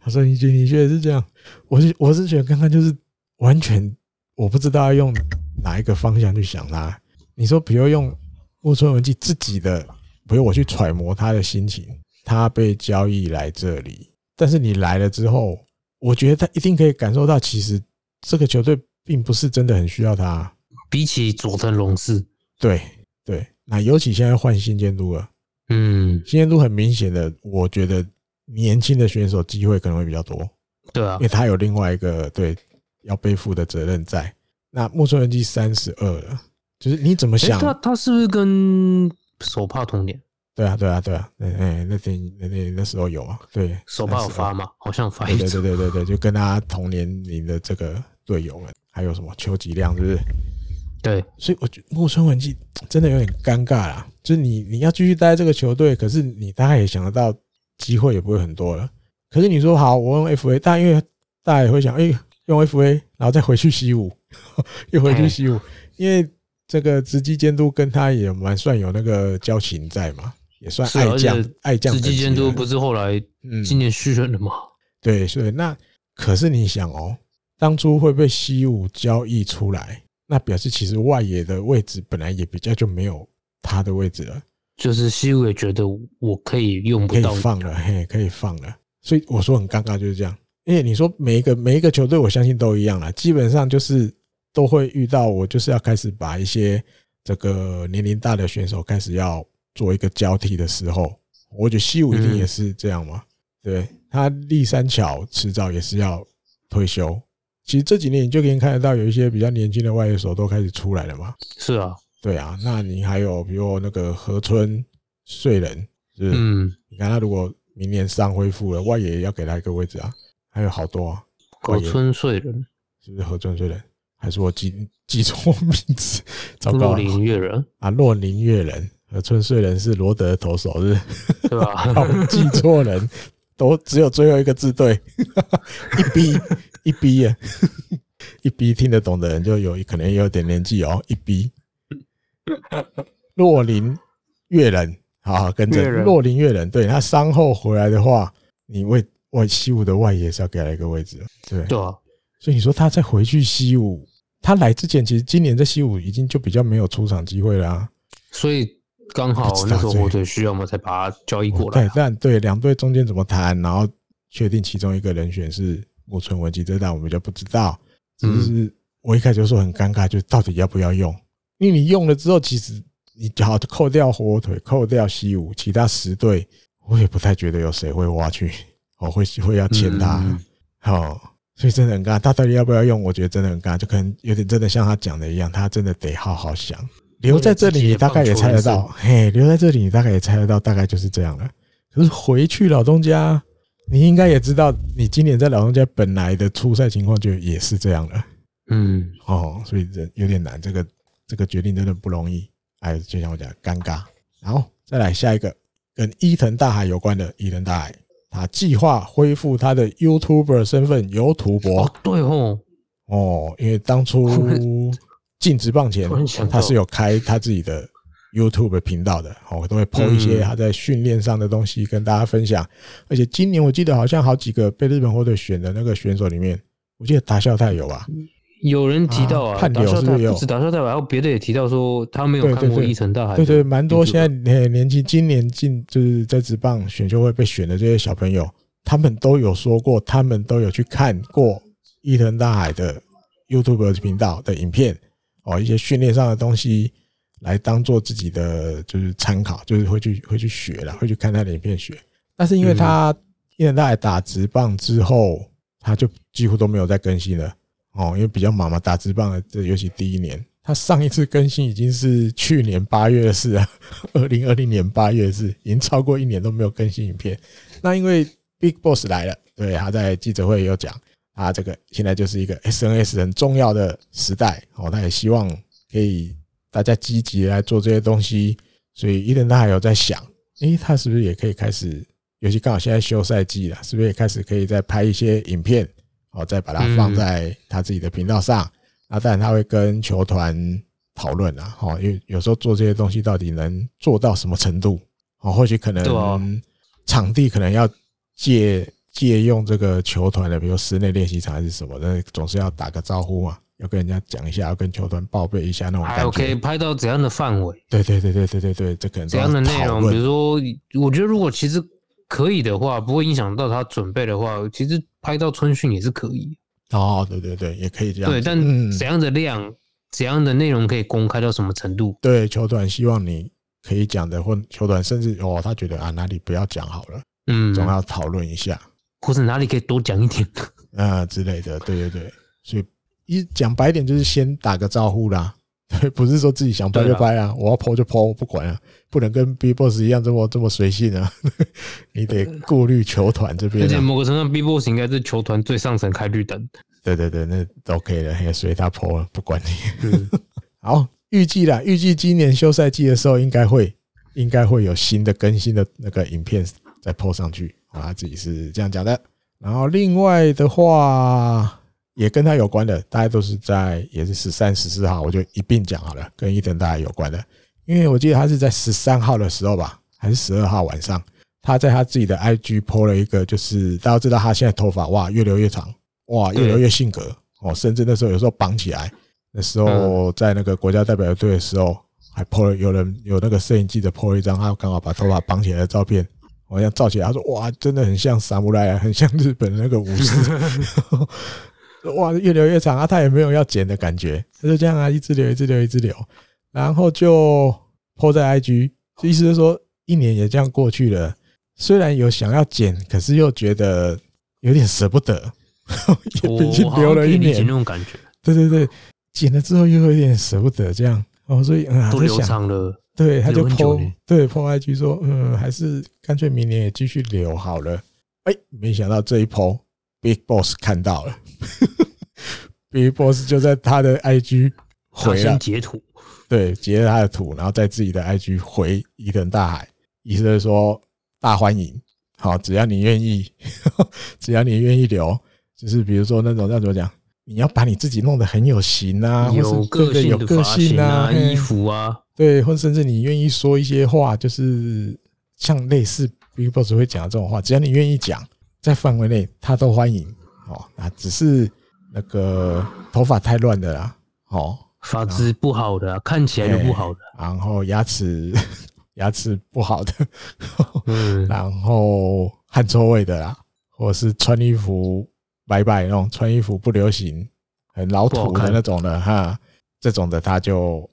他说：“你觉得你觉得是这样？我是我是觉得刚刚就是完全我不知道要用哪一个方向去想他。你说，比如用木村文纪自己的，比如我去揣摩他的心情，他被交易来这里，但是你来了之后，我觉得他一定可以感受到，其实这个球队并不是真的很需要他。比起佐藤龙士，对对，那尤其现在换新监督了，嗯，新监督很明显的，我觉得。”年轻的选手机会可能会比较多，对啊，因为他有另外一个对要背负的责任在。那木村文纪三十二了，就是你怎么想？他他是不是跟手帕同年？对啊，对啊，对啊，哎哎，那天那那那时候有啊，对，手帕有发吗？好像发一。对对对对对，就跟他同年龄的这个队友们，还有什么邱吉亮，是不是？对，所以我觉得木村文纪真的有点尴尬啦。就是你你要继续待在这个球队，可是你大概也想得到。机会也不会很多了。可是你说好，我用 FA，但因为大家也会想，哎，用 FA，然后再回去西武，又回去西武，因为这个直击监督跟他也蛮算有那个交情在嘛，也算爱将爱将。直击监督不是后来今年续任了吗？对，所以那可是你想哦，当初会被西武交易出来，那表示其实外野的位置本来也比较就没有他的位置了。就是西武也觉得我可以用不到，可以放了，嘿，可以放了。所以我说很尴尬就是这样。因为你说每一个每一个球队，我相信都一样了，基本上就是都会遇到我就是要开始把一些这个年龄大的选手开始要做一个交替的时候，我觉得西武一定也是这样嘛。对，他立三桥迟早也是要退休。其实这几年你就可以看得到有一些比较年轻的外野手都开始出来了嘛。是啊，对啊。那你还有比如那个河村穗人，是不是？嗯，你看他如果明年伤恢复了，外野要给他一个位置啊。还有好多啊，河村穗人是不是河村穗人？还是我记记错名字？糟糕，洛林月人。啊，洛林月人，河村穗人是罗德的投手，是？对吧？记错人，都只有最后一个字对，一逼一逼耶，一逼听得懂的人就有可能有点年纪哦，一逼。洛林月人，好好跟着。洛林月人，对他伤后回来的话，你为。外西武的外野是要给他一个位置，对。对啊，所以你说他再回去西武，他来之前其实今年在西武已经就比较没有出场机会了啊，所以刚好那时候火腿需要嘛，才把他交易过来。对，但对两队中间怎么谈，然后确定其中一个人选是木村文吉，这但我们就不知道。只是我一开始就说很尴尬，就到底要不要用？因为你用了之后，其实你好扣掉火腿，扣掉西武，其他十队我也不太觉得有谁会挖去。哦，会会要签他，好，所以真的很尬。他到底要不要用？我觉得真的很尬，就可能有点真的像他讲的一样，他真的得好好想。留在这里，你大概也猜得到，嘿，留在这里，你大概也猜得到，大概就是这样了。可是回去老东家，你应该也知道，你今年在老东家本来的初赛情况就也是这样了。嗯，哦，所以这有点难，这个这个决定真的不容易。哎，就像我讲，尴尬。然后，再来下一个，跟伊藤大海有关的伊藤大海。他计划恢复他的 YouTuber 身份，由土博。哦，对哦，哦，因为当初 进职棒前，他是有开他自己的 YouTube 频道的，哦，都会 po 一些他在训练上的东西跟大家分享。而且今年我记得好像好几个被日本火腿选的那个选手里面，我记得达孝太有吧。有人提到啊，判流是不止打消代表，还有别的也提到说他没有看过伊藤大海。对对，蛮多现在年轻，今年进就是在职棒选秀会被选的这些小朋友，他们都有说过，他们都有去看过伊藤大海的 YouTube 频道的影片哦，一些训练上的东西来当做自己的就是参考，就是会去会去学了，会去看他的影片学。但是因为他伊藤大海打职棒之后，他就几乎都没有再更新了。哦，因为比较忙嘛，打字棒的这尤其第一年，他上一次更新已经是去年八月的事啊，二零二零年八月的事，已经超过一年都没有更新影片。那因为 Big Boss 来了，对，他在记者会有讲，他这个现在就是一个 SNS 很重要的时代哦，他也希望可以大家积极来做这些东西，所以伊藤他还有在想，诶，他是不是也可以开始，尤其刚好现在休赛季了，是不是也开始可以再拍一些影片？哦，再把它放在他自己的频道上，那当然他会跟球团讨论啊，哦，因为有时候做这些东西到底能做到什么程度，哦，或许可能场地可能要借借用这个球团的，比如室内练习场还是什么的，总是要打个招呼嘛，要跟人家讲一下，要跟球团报备一下那种感觉。可以拍到怎样的范围？对对对对对对对，这可能怎样的内容？比如说，我觉得如果其实。可以的话，不会影响到他准备的话，其实拍到春训也是可以。哦，对对对，也可以这样。对，但怎样的量、嗯、怎样的内容可以公开到什么程度？对，球团希望你可以讲的，或球团甚至哦，他觉得啊哪里不要讲好了，嗯，总要讨论一下，或者哪里可以多讲一点 啊之类的。对对对，所以一讲白点就是先打个招呼啦。对，不是说自己想拍就拍啊，我要 po 就我不管啊，不能跟 B Boss 一样这么这么随性啊，你得顾虑球团这边。而且某个程度上，B Boss 应该是球团最上层开绿灯。对对对，那都 OK 了，也随他 po 了，不管你。好，预计啦，预计今年休赛季的时候，应该会应该会有新的更新的那个影片再 po 上去啊，他自己是这样讲的。然后另外的话。也跟他有关的，大家都是在也是十三、十四号，我就一并讲好了。跟伊藤大海有关的，因为我记得他是在十三号的时候吧，还是十二号晚上，他在他自己的 IG po 了一个，就是大家知道他现在头发哇越留越长，哇越留越性格哦，甚至那时候有时候绑起来，那时候在那个国家代表队的时候，还 po 了有人有那个摄影记者 po 了一张他刚好把头发绑起来的照片，好像照起来，他说哇，真的很像萨姆莱啊，很像日本的那个武士。哇，越留越长啊，他也没有要剪的感觉，他就这样啊，一直留，一直留，一直留，然后就 po 在 IG，意思是说一年也这样过去了，虽然有想要剪，可是又觉得有点舍不得，也毕竟留了一年那种感觉，对对对。剪了之后又有点舍不得，这样哦，所以嗯，都留长了，对，他就 po 对 po IG 说，嗯，还是干脆明年也继续留好了。哎，没想到这一 po Big Boss 看到了 Big Boss 就在他的 IG 回了。截图，对，截了他的图，然后在自己的 IG 回伊藤大海，意思是说大欢迎，好，只要你愿意，只要你愿意留，就是比如说那种那怎么讲？你要把你自己弄得很有型啊，有个性有个性啊，衣服啊，对，或甚至你愿意说一些话，就是像类似 Big Boss 会讲的这种话，只要你愿意讲，在范围内他都欢迎哦。那只是那个头发太乱的啦，哦，发质不好的，看起来就不好的，然后牙齿 牙齿不好的，嗯，然后汗臭味的啦，或者是穿衣服。拜拜那种穿衣服不流行、很老土的那种的哈，这种的他就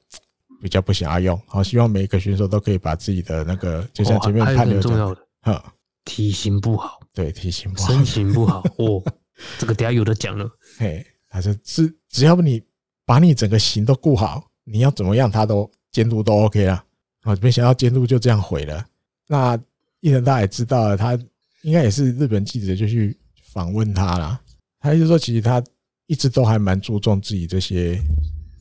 比较不想要用。好，希望每一个选手都可以把自己的那个，就像前面判的重要的哈，体型不好，对，体型不好，身形不好哦，这个等下有的讲了。嘿，他说只只要你把你整个型都顾好，你要怎么样他都监督都 OK 了。啊，没想到监督就这样毁了。那伊藤大也知道了，他应该也是日本记者就去访问他了。他意思说，其实他一直都还蛮注重自己这些，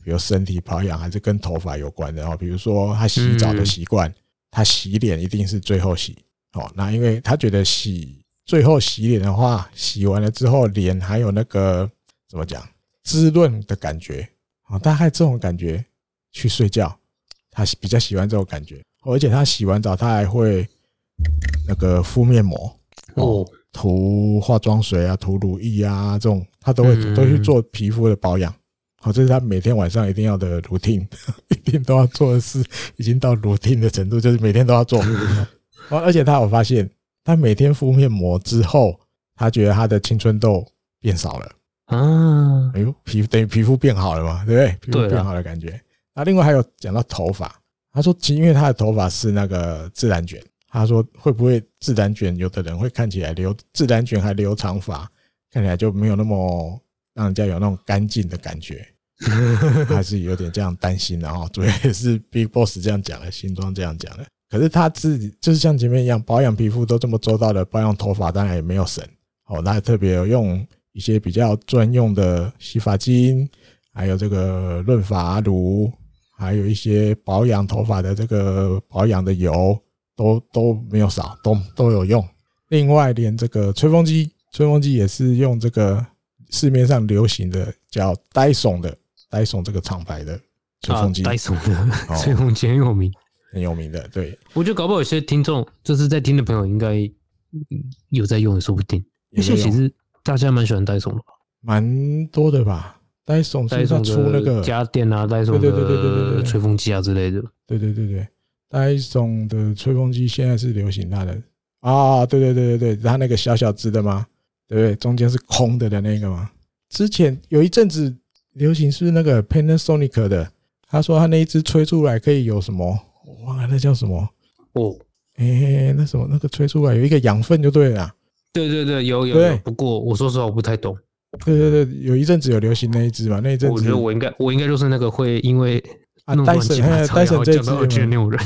比如身体保养，还是跟头发有关的哦。比如说他洗澡的习惯，他洗脸一定是最后洗哦。那因为他觉得洗最后洗脸的话，洗完了之后脸还有那个怎么讲滋润的感觉啊，大概这种感觉去睡觉，他比较喜欢这种感觉。而且他洗完澡，他还会那个敷面膜哦。涂化妆水啊，涂乳液啊，这种他都会都去做皮肤的保养。好，这是他每天晚上一定要的 routine，一定都要做的事，已经到 routine 的程度，就是每天都要做。而且他有发现，他每天敷面膜之后，他觉得他的青春痘变少了。啊，哎呦，皮肤等于皮肤变好了嘛，对不对？皮肤变好的感觉。那另外还有讲到头发，他说，其实因为他的头发是那个自然卷。他说：“会不会自然卷？有的人会看起来留自然卷还留长发，看起来就没有那么让人家有那种干净的感觉，还是有点这样担心的哈。主要也是 Big Boss 这样讲的，新装这样讲的。可是他自己就是像前面一样，保养皮肤都这么周到的，保养头发当然也没有省哦。他还特别有用一些比较专用的洗发精，还有这个润发乳，还有一些保养头发的这个保养的油。”都都没有少，都都有用。另外，连这个吹风机，吹风机也是用这个市面上流行的叫戴森的戴森这个厂牌的吹风机。戴森的吹风机很有名，很有名的。对，我觉得搞不好有些听众就是在听的朋友，应该有在用，也说不定。而且其实大家蛮喜欢戴森的吧？蛮多的吧？戴森戴森出那个家电啊，戴森的吹风机啊之类的。对对对对。戴森的吹风机现在是流行它的啊，对对对对对，它那个小小只的吗？对不对？中间是空的的那个吗？之前有一阵子流行是那个 Panasonic 的，他说他那一只吹出来可以有什么？我忘了那叫什么哦？哎，那什么那个吹出来有一个养分就对了。对对对，有有有。不过我说实话我不太懂。对对对，有一阵子有流行那一只嘛？那一阵子我觉得我应该我应该就是那个会因为。啊，戴森，戴森这只也那种人，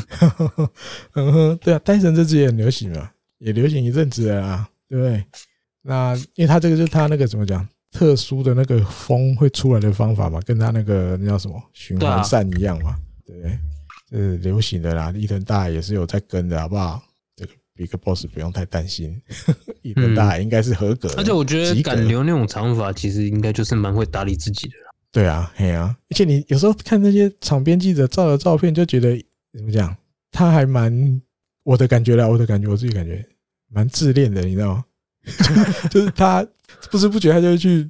嗯哼，对啊，戴森这只也很流行嘛，也流行一阵子了啊，对不对？那因为它这个就是它那个怎么讲，特殊的那个风会出来的方法嘛，跟它那个那叫什么循环扇一样嘛，对不对？是流行的啦，伊藤大海也是有在跟的，好不好？这个 Big Boss 不用太担心，伊藤大海应该是合格的。而且我觉得敢留那种长发，其实应该就是蛮会打理自己的。对啊，嘿啊，而且你有时候看那些场边记者照的照片，就觉得怎么讲，他还蛮我的感觉啦，我的感觉，我自己感觉蛮自恋的，你知道吗？就是他不知不觉他就会去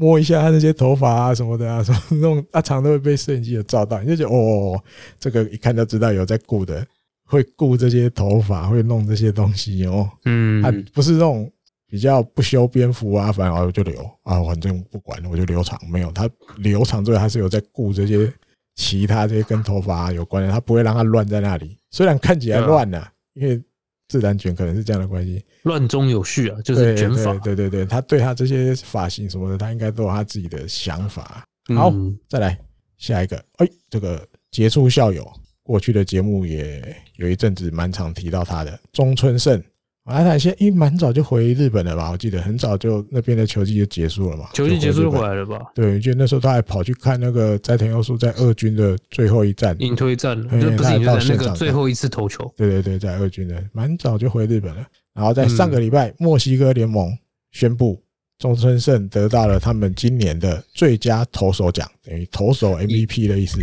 摸一下他那些头发啊什么的啊，什么那种啊，常都会被摄影机有照到，你就觉得哦，这个一看就知道有在顾的，会顾这些头发，会弄这些东西哦。嗯，他不是那种比较不修边幅啊，反正我就留啊，反正不管了，我就留长。没有，他留长之后他是有在顾这些其他这些跟头发有关的，他不会让它乱在那里。虽然看起来乱了，因为。自然卷可能是这样的关系，乱中有序啊，就是卷法。对对对，他对他这些发型什么的，他应该都有他自己的想法。好，再来下一个。哎，这个杰出校友，过去的节目也有一阵子蛮常提到他的中村胜。啊，他现在因为蛮早就回日本了吧？我记得很早就那边的球季就结束了嘛。球季结束就回来了吧？对，就那时候他还跑去看那个斋藤优树在二军的最后一战，引退战，就不是引退战，那个最后一次投球。对对对，在二军的，蛮早就回日本了。然后在上个礼拜，墨西哥联盟宣布中村胜得到了他们今年的最佳投手奖，等于投手 MVP 的意思。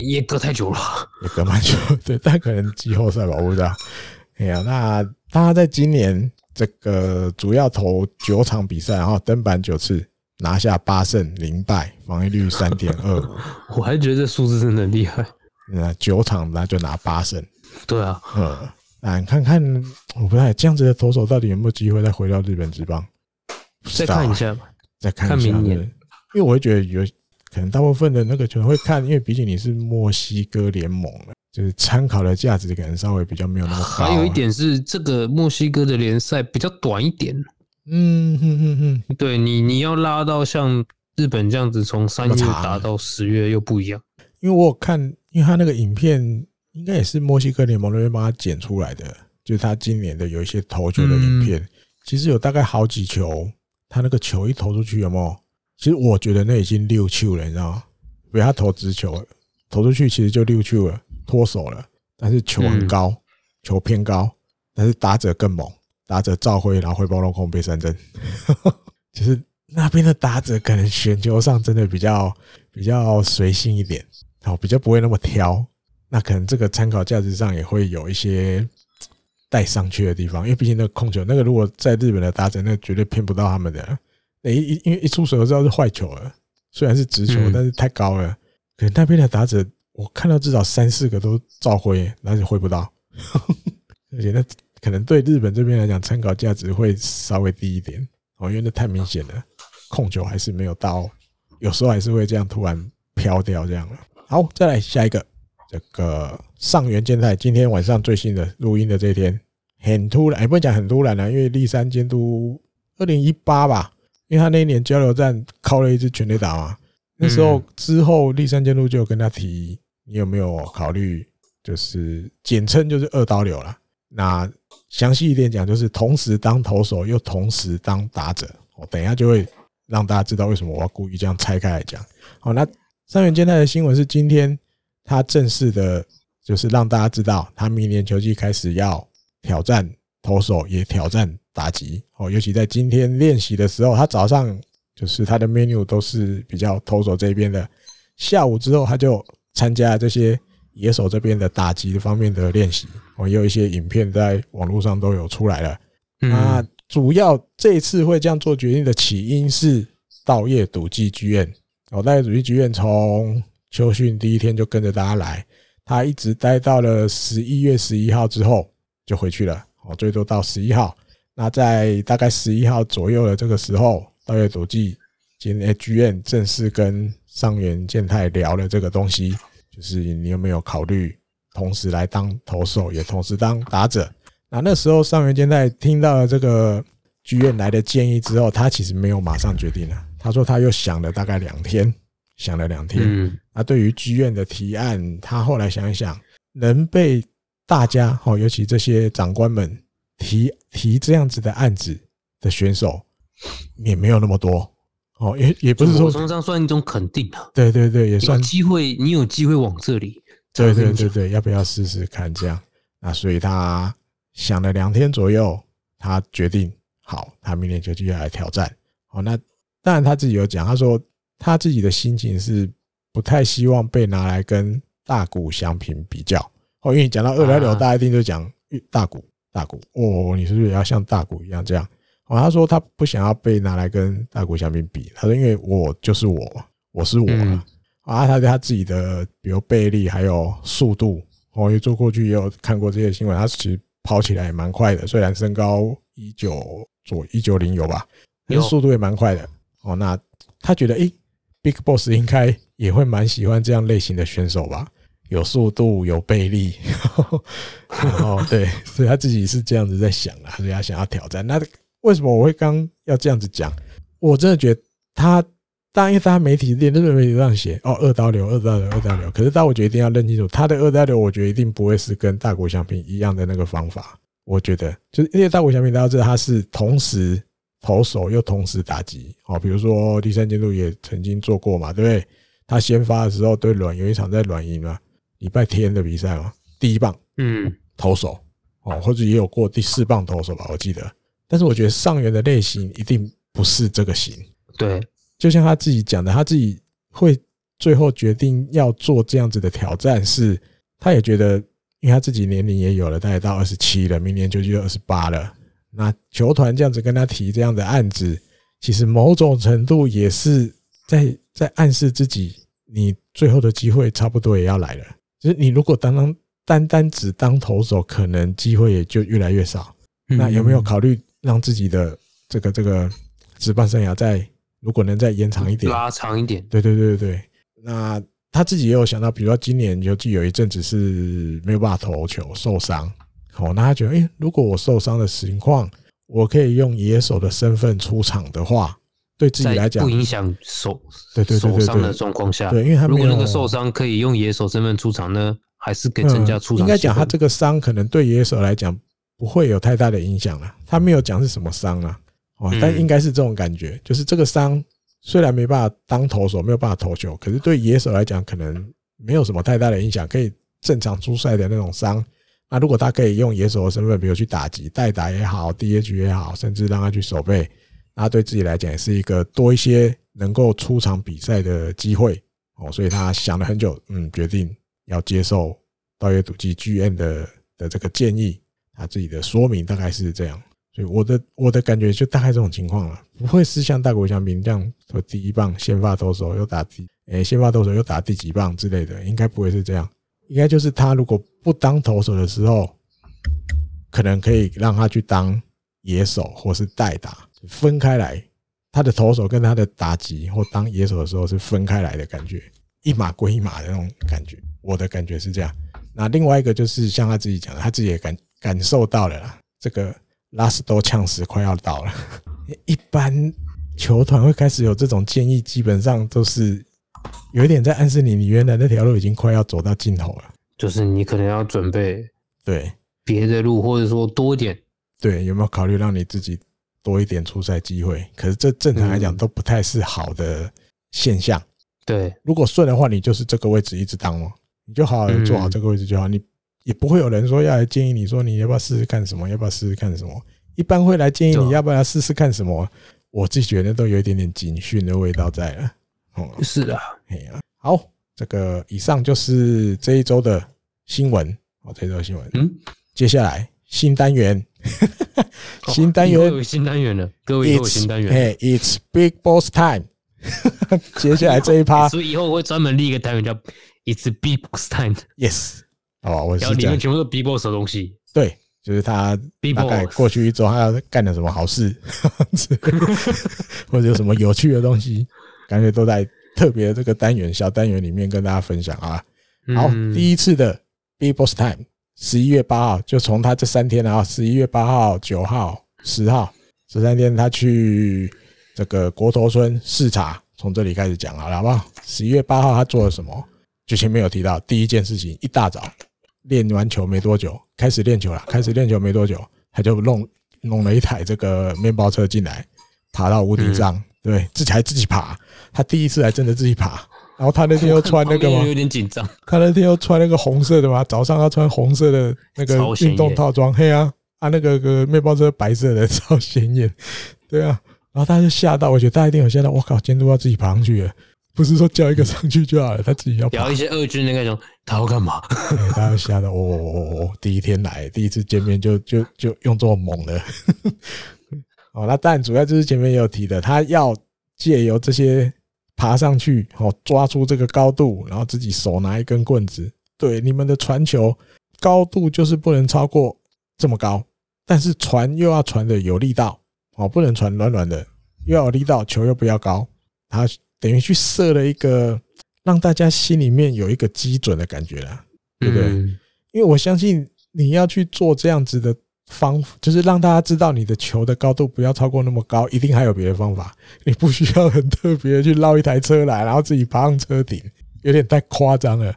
也隔太久了，也隔蛮久，对，但可能季后赛吧，我不知道。哎呀，那。他在今年这个主要投九场比赛，然后登板九次，拿下八胜零败，防御率三点二。我还觉得这数字真的很厉害。那九场那就拿八胜。对啊，嗯，那你看看，我不太这样子的投手到底有没有机会再回到日本职棒？再看一下吧，再看一下。因为我会觉得有可能大部分的那个球会看，因为毕竟你是墨西哥联盟就是参考的价值可能稍微比较没有那么高。还有一点是，这个墨西哥的联赛比较短一点。嗯哼哼哼，对你，你要拉到像日本这样子，从三月打到十月又不一样。因为我有看，因为他那个影片应该也是墨西哥联盟那边帮他剪出来的，就是他今年的有一些投球的影片，其实有大概好几球，他那个球一投出去有没有？其实我觉得那已经六球了，你知道吗？比如他投直球投出去，其实就六球了。脱手了，但是球很高，球偏高，但是打者更猛，打者照挥，然后挥棒落空被三振，就是那边的打者可能选球上真的比较比较随性一点，哦，比较不会那么挑，那可能这个参考价值上也会有一些带上去的地方，因为毕竟那个控球，那个如果在日本的打者，那绝对骗不到他们的，那一因为一出手就知道是坏球了，虽然是直球，但是太高了，可能那边的打者。我看到至少三四个都照挥，但是挥不到，而且那可能对日本这边来讲参考价值会稍微低一点。哦，因为那太明显了，控球还是没有到，有时候还是会这样突然飘掉这样了。好，再来下一个，这个上元健太今天晚上最新的录音的这一天。很突然，也不能讲很突然了，因为立山监督二零一八吧，因为他那一年交流战靠了一支全垒打嘛，那时候之后立山监督就跟他提。你有没有考虑，就是简称就是二刀流了？那详细一点讲，就是同时当投手又同时当打者。我等一下就会让大家知道为什么我要故意这样拆开来讲。好，那三元健太的新闻是今天他正式的，就是让大家知道他明年球季开始要挑战投手，也挑战打击。哦，尤其在今天练习的时候，他早上就是他的 menu 都是比较投手这边的，下午之后他就。参加这些野手这边的打击方面的练习，我也有一些影片在网络上都有出来了。那主要这一次会这样做决定的起因是稻叶赌技剧院。哦，稻叶赌技剧院从秋训第一天就跟着大家来，他一直待到了十一月十一号之后就回去了。哦，最多到十一号。那在大概十一号左右的这个时候，稻叶赌技今天剧院正式跟上原健太聊了这个东西，就是你有没有考虑同时来当投手，也同时当打者？那那时候上元健太听到了这个剧院来的建议之后，他其实没有马上决定了。他说他又想了大概两天，想了两天。那对于剧院的提案，他后来想一想，能被大家哦，尤其这些长官们提提这样子的案子的选手，也没有那么多。哦，也也不是说常常算一种肯定啊。对对对，也算机会，你有机会往这里。对对对对，要不要试试看这样？那所以他想了两天左右，他决定好，他明年就继续来挑战。好，那当然他自己有讲，他说他自己的心情是不太希望被拿来跟大股相平比较。哦，因为讲到二来六，大家一定就讲大股大股哦，你是不是也要像大股一样这样？哦，他说他不想要被拿来跟大谷翔平比，他说因为我就是我，我是我啊，啊他对他自己的比如背力还有速度，我也做过去也有看过这些新闻，他其实跑起来也蛮快的，虽然身高一九左一九零有吧，但是速度也蛮快的哦。那他觉得诶、欸、Big Boss 应该也会蛮喜欢这样类型的选手吧。有速度，有背力，然后对，所以他自己是这样子在想的，所以他想要挑战。那为什么我会刚要这样子讲？我真的觉得他，当然因为他媒体连日本媒体这样写，哦，二刀流，二刀流，二刀流。可是，但我觉得一定要认清楚，他的二刀流，我觉得一定不会是跟大国相平一样的那个方法。我觉得，就是因为大国相平大家知道他是同时投手又同时打击，哦，比如说第三监督也曾经做过嘛，对不对？他先发的时候对软有一场在软银嘛。礼拜天的比赛嘛，第一棒，嗯，投手哦，或者也有过第四棒投手吧，我记得。但是我觉得上原的类型一定不是这个型。对，就像他自己讲的，他自己会最后决定要做这样子的挑战，是他也觉得，因为他自己年龄也有了，大概到二十七了，明年就就二十八了。那球团这样子跟他提这样的案子，其实某种程度也是在在暗示自己，你最后的机会差不多也要来了。就是你如果单单单单只当投手，可能机会也就越来越少。那有没有考虑让自己的这个这个职棒生涯再如果能再延长一点，拉长一点？对对对对对。那他自己也有想到，比如说今年尤其有一阵子是没有办法投球，受伤。哦，那他觉得，诶，如果我受伤的情况，我可以用野手的身份出场的话。对自己来讲，不影响手对对受伤的状况下，对，因为他如果那个受伤可以用野手身份出场呢，还是可以增加出场。应该讲他这个伤可能对野手来讲不会有太大的影响了。他没有讲是什么伤啊，哦，但应该是这种感觉，就是这个伤虽然没办法当投手，没有办法投球，可是对野手来讲可能没有什么太大的影响，可以正常出赛的那种伤。那如果他可以用野手的身份，比如去打击、代打也好，DH 也好，甚至让他去守备。那对自己来讲也是一个多一些能够出场比赛的机会哦，所以他想了很久，嗯，决定要接受稻叶笃纪 GM 的的这个建议。他自己的说明大概是这样，所以我的我的感觉就大概这种情况了，不会是像大谷翔平这样说第一棒先发投手又打第诶先发投手又打第几棒之类的，应该不会是这样，应该就是他如果不当投手的时候，可能可以让他去当野手或是代打。分开来，他的投手跟他的打击或当野手的时候是分开来的感觉，一码归一码的那种感觉。我的感觉是这样。那另外一个就是像他自己讲的，他自己也感感受到了啦，这个拉斯多呛死快要到了。一般球团会开始有这种建议，基本上都是有一点在暗示你，你原来那条路已经快要走到尽头了，就是你可能要准备对别的路，或者说多一点。对，有没有考虑让你自己？多一点出赛机会，可是这正常来讲都不太是好的现象。对，如果顺的话，你就是这个位置一直当哦，你就好好做好这个位置就好。你也不会有人说要来建议你说你要不要试试看什么，要不要试试看什么。一般会来建议你要不要试试看什么。我自己觉得都有一点点警讯的味道在了。哦，是的，哎呀，好，这个以上就是这一周的新闻。哦，这一周新闻，嗯，接下来新单元。新单元有新单元了，各位有新单元。哎，It's Big Boss Time。接下来这一趴，所以以后我会专门立一个单元叫 It's Big Boss Time。Yes，好吧，我是然后里面全部都是 Big Boss 的东西。对，就是他大概过去一周他要干了什么好事，或者有什么有趣的东西，感觉都在特别这个单元小单元里面跟大家分享啊。好，第一次的 Big Boss Time。十一月八号，就从他这三天啊，十一月八号、九号、十号这三天，他去这个国头村视察，从这里开始讲好了，好不好？十一月八号他做了什么？就前面有提到，第一件事情，一大早练完球没多久，开始练球了，开始练球没多久，他就弄弄了一台这个面包车进来，爬到屋顶上，对，自己还自己爬，他第一次还真的自己爬。然后他那天又穿那个 吗？有点紧张。他那天又穿那个红色的嘛，早上他穿红色的那个运动套装，嘿啊，啊那个个面包车白色的，超显眼。对啊，然后他就吓到，我觉得他一定有吓到。我靠，监督要自己爬上去了，不是说叫一个上去就好了，他自己要爬。聊一些二军的那种，他要干嘛？他要吓到，哦哦哦，第一天来，第一次见面就就就用这么猛的。哦，那当然主要就是前面也有提的，他要借由这些爬上去，哦，抓出这个高度，然后自己手拿一根棍子，对，你们的传球高度就是不能超过这么高，但是传又要传的有力道，哦，不能传软软的，又要有力道，球又不要高，他等于去设了一个让大家心里面有一个基准的感觉啦，对不对？因为我相信你要去做这样子的。方就是让大家知道你的球的高度不要超过那么高，一定还有别的方法。你不需要很特别的去捞一台车来，然后自己爬上车顶，有点太夸张了。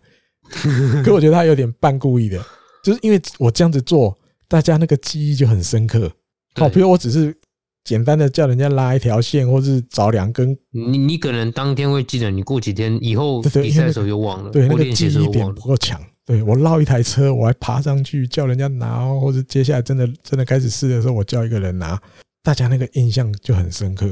可我觉得他有点半故意的，就是因为我这样子做，大家那个记忆就很深刻。好，比如我只是简单的叫人家拉一条线，或是找两根，你你可能当天会记得，你过几天以后比赛的时候又忘了，对，那个记忆点不够强。对，我绕一台车，我还爬上去叫人家拿，或者接下来真的真的开始试的时候，我叫一个人拿，大家那个印象就很深刻。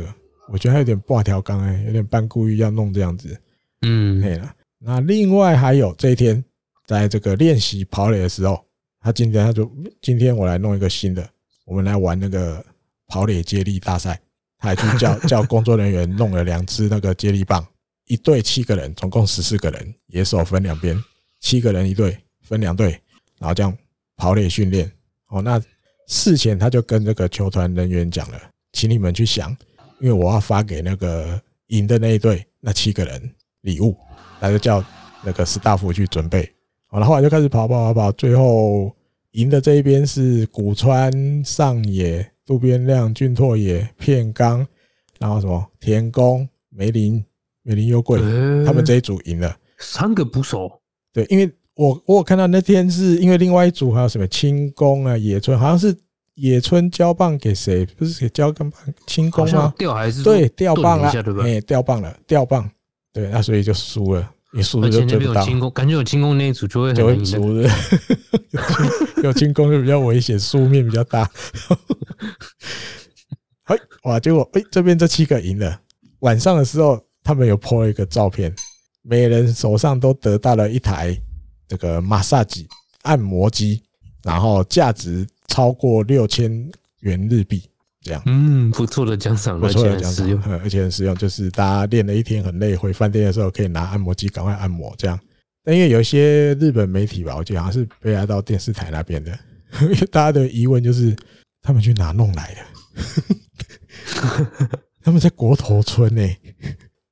我觉得他有点挂条杠哎，有点半故意要弄这样子。嗯，对了。那另外还有这一天，在这个练习跑垒的时候，他今天他就今天我来弄一个新的，我们来玩那个跑垒接力大赛。他还去叫 叫工作人员弄了两支那个接力棒，一队七个人，总共十四个人，野手分两边。七个人一队，分两队，然后这样跑垒训练。哦，那事前他就跟这个球团人员讲了，请你们去想，因为我要发给那个赢的那一队那七个人礼物，他就叫那个 staff 去准备。好了，后来就开始跑跑跑跑，最后赢的这一边是古川上野、渡边亮、俊拓也、片冈，然后什么田宫、梅林、梅林优贵，他们这一组赢了，三个捕手。对，因为我我有看到那天是因为另外一组还有什么清宫啊、野村，好像是野村交棒给谁？不是给交棒清宫吗？掉还是对掉棒了？哎，掉棒了，掉棒。对，那所以就输了，你输了就追不到。进攻感觉有进攻那一组就会就会输的，有进攻就比较危险，输面比较大。哎，哇！结果哎，这边这七个赢了。晚上的时候，他们有 po 了一个照片。每人手上都得到了一台这个 massage 按摩机，然后价值超过六千元日币，这样。嗯，不错的奖赏，不错的奖赏，而且很实用。就是大家练了一天很累，回饭店的时候可以拿按摩机赶快按摩，这样。但因为有些日本媒体吧，我记得好像是被拉到电视台那边的，因 为大家的疑问就是他们去哪弄来的？他们在国头村呢、欸。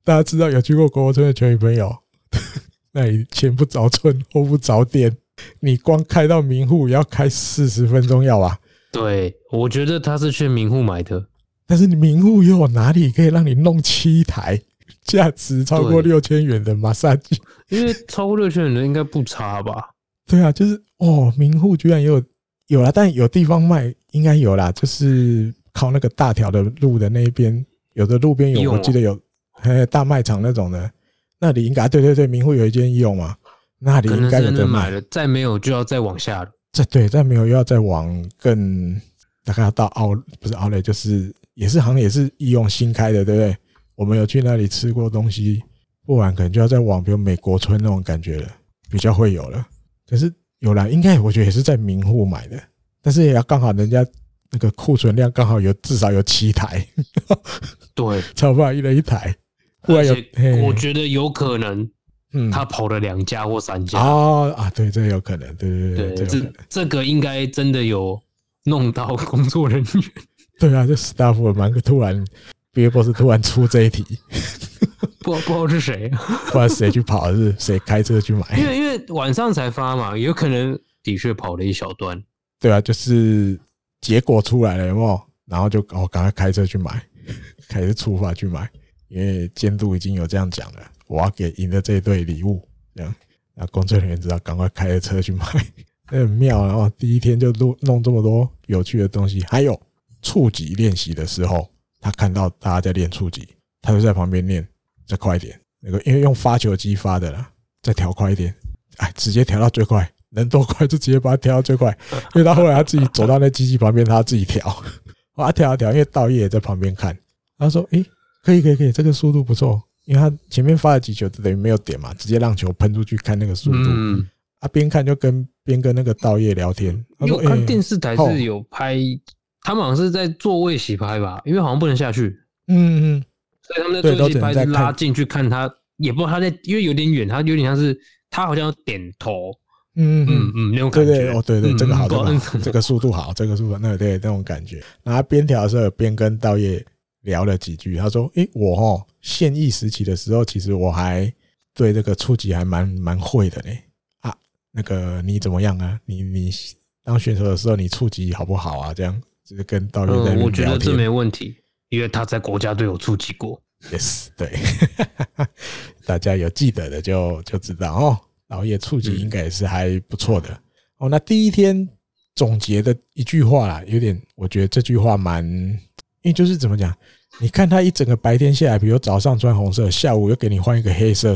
大家知道有去过国头村的球迷朋友，那里前不着村后不着店，你光开到民户也要开四十分钟要吧？对，我觉得他是去名户买的，但是你名户又有哪里可以让你弄七台价值超过六千元的马杀鸡？因为超过六千元的应该不差吧？对啊，就是哦，名户居然也有有了，但有地方卖应该有啦，就是靠那个大条的路的那一边，有的路边有，我记得有。有大卖场那种的，那里应该对对对，名户有一间医用嘛，那里应该有的买了。再没有就要再往下了。再对，再没有又要再往更大概要到奥不是奥莱，就是也是好像也是医用新开的，对不对？我们有去那里吃过东西，不然可能就要再往比如美国村那种感觉了，比较会有了。可是有了，应该我觉得也是在名户买的，但是也要刚好人家那个库存量刚好有至少有七台，对，超不好一人一台。而且我觉得有可能，嗯，他跑了两家或三家啊啊，对，这有可能，对对对，对，这这个应该真的有弄到工作人员。对啊，这 staff 蛮个突然，别不是突然出这一题，不不知道是谁，不知道谁去跑，是谁开车去买？因为因为晚上才发嘛，有可能的确跑了一小段。对啊，就是结果出来了，有没有？然后就哦，赶快开车去买，开始出发去买。因为监督已经有这样讲了，我要给赢的这一队礼物，这样，那工作人员知道，赶快开着车去买，那很妙。然后第一天就弄弄这么多有趣的东西，还有触击练习的时候，他看到大家在练触击，他就在旁边练，再快一点。那个因为用发球机发的啦，再调快一点，哎，直接调到最快，能多快就直接把它调到最快。因为他后来他自己走到那机器旁边，他自己调，哇，调啊调，因为道业也在旁边看，他说，诶。可以可以可以，这个速度不错，因为他前面发了几球，等于没有点嘛，直接让球喷出去，看那个速度。嗯，啊，边看就跟边跟那个道业聊天。因为：“看电视台是有拍他们好像是在座位洗拍吧，因为好像不能下去。嗯嗯，所以他们在座位洗拍是拉进去看他，也不知道他在，因为有点远，他有点像是他好像点头。嗯嗯嗯，那种感觉。对对哦，对对，这个好，这个好，这个速度好，这个速度那个对那种感觉。然后边调的时候边跟道业聊了几句，他说：“诶，我哦，现役时期的时候，其实我还对这个触级还蛮蛮会的呢。啊，那个你怎么样啊？你你当选手的时候，你触级好不好啊？这样就是跟道业在聊天。我觉得这没问题，因为他在国家队有触击过。Yes，对，大家有记得的就就知道哦。”老叶触及应该也是还不错的哦。那第一天总结的一句话啦，有点我觉得这句话蛮，因为就是怎么讲？你看他一整个白天下来，比如早上穿红色，下午又给你换一个黑色，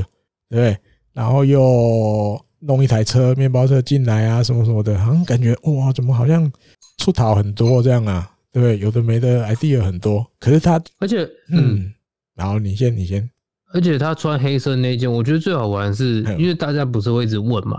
对不对？然后又弄一台车，面包车进来啊，什么什么的，好像感觉哇，怎么好像出逃很多这样啊？对不对？有的没的 idea 很多，可是他而且嗯，嗯，然后你先，你先。而且他穿黑色那件，我觉得最好玩是，因为大家不是会一直问嘛。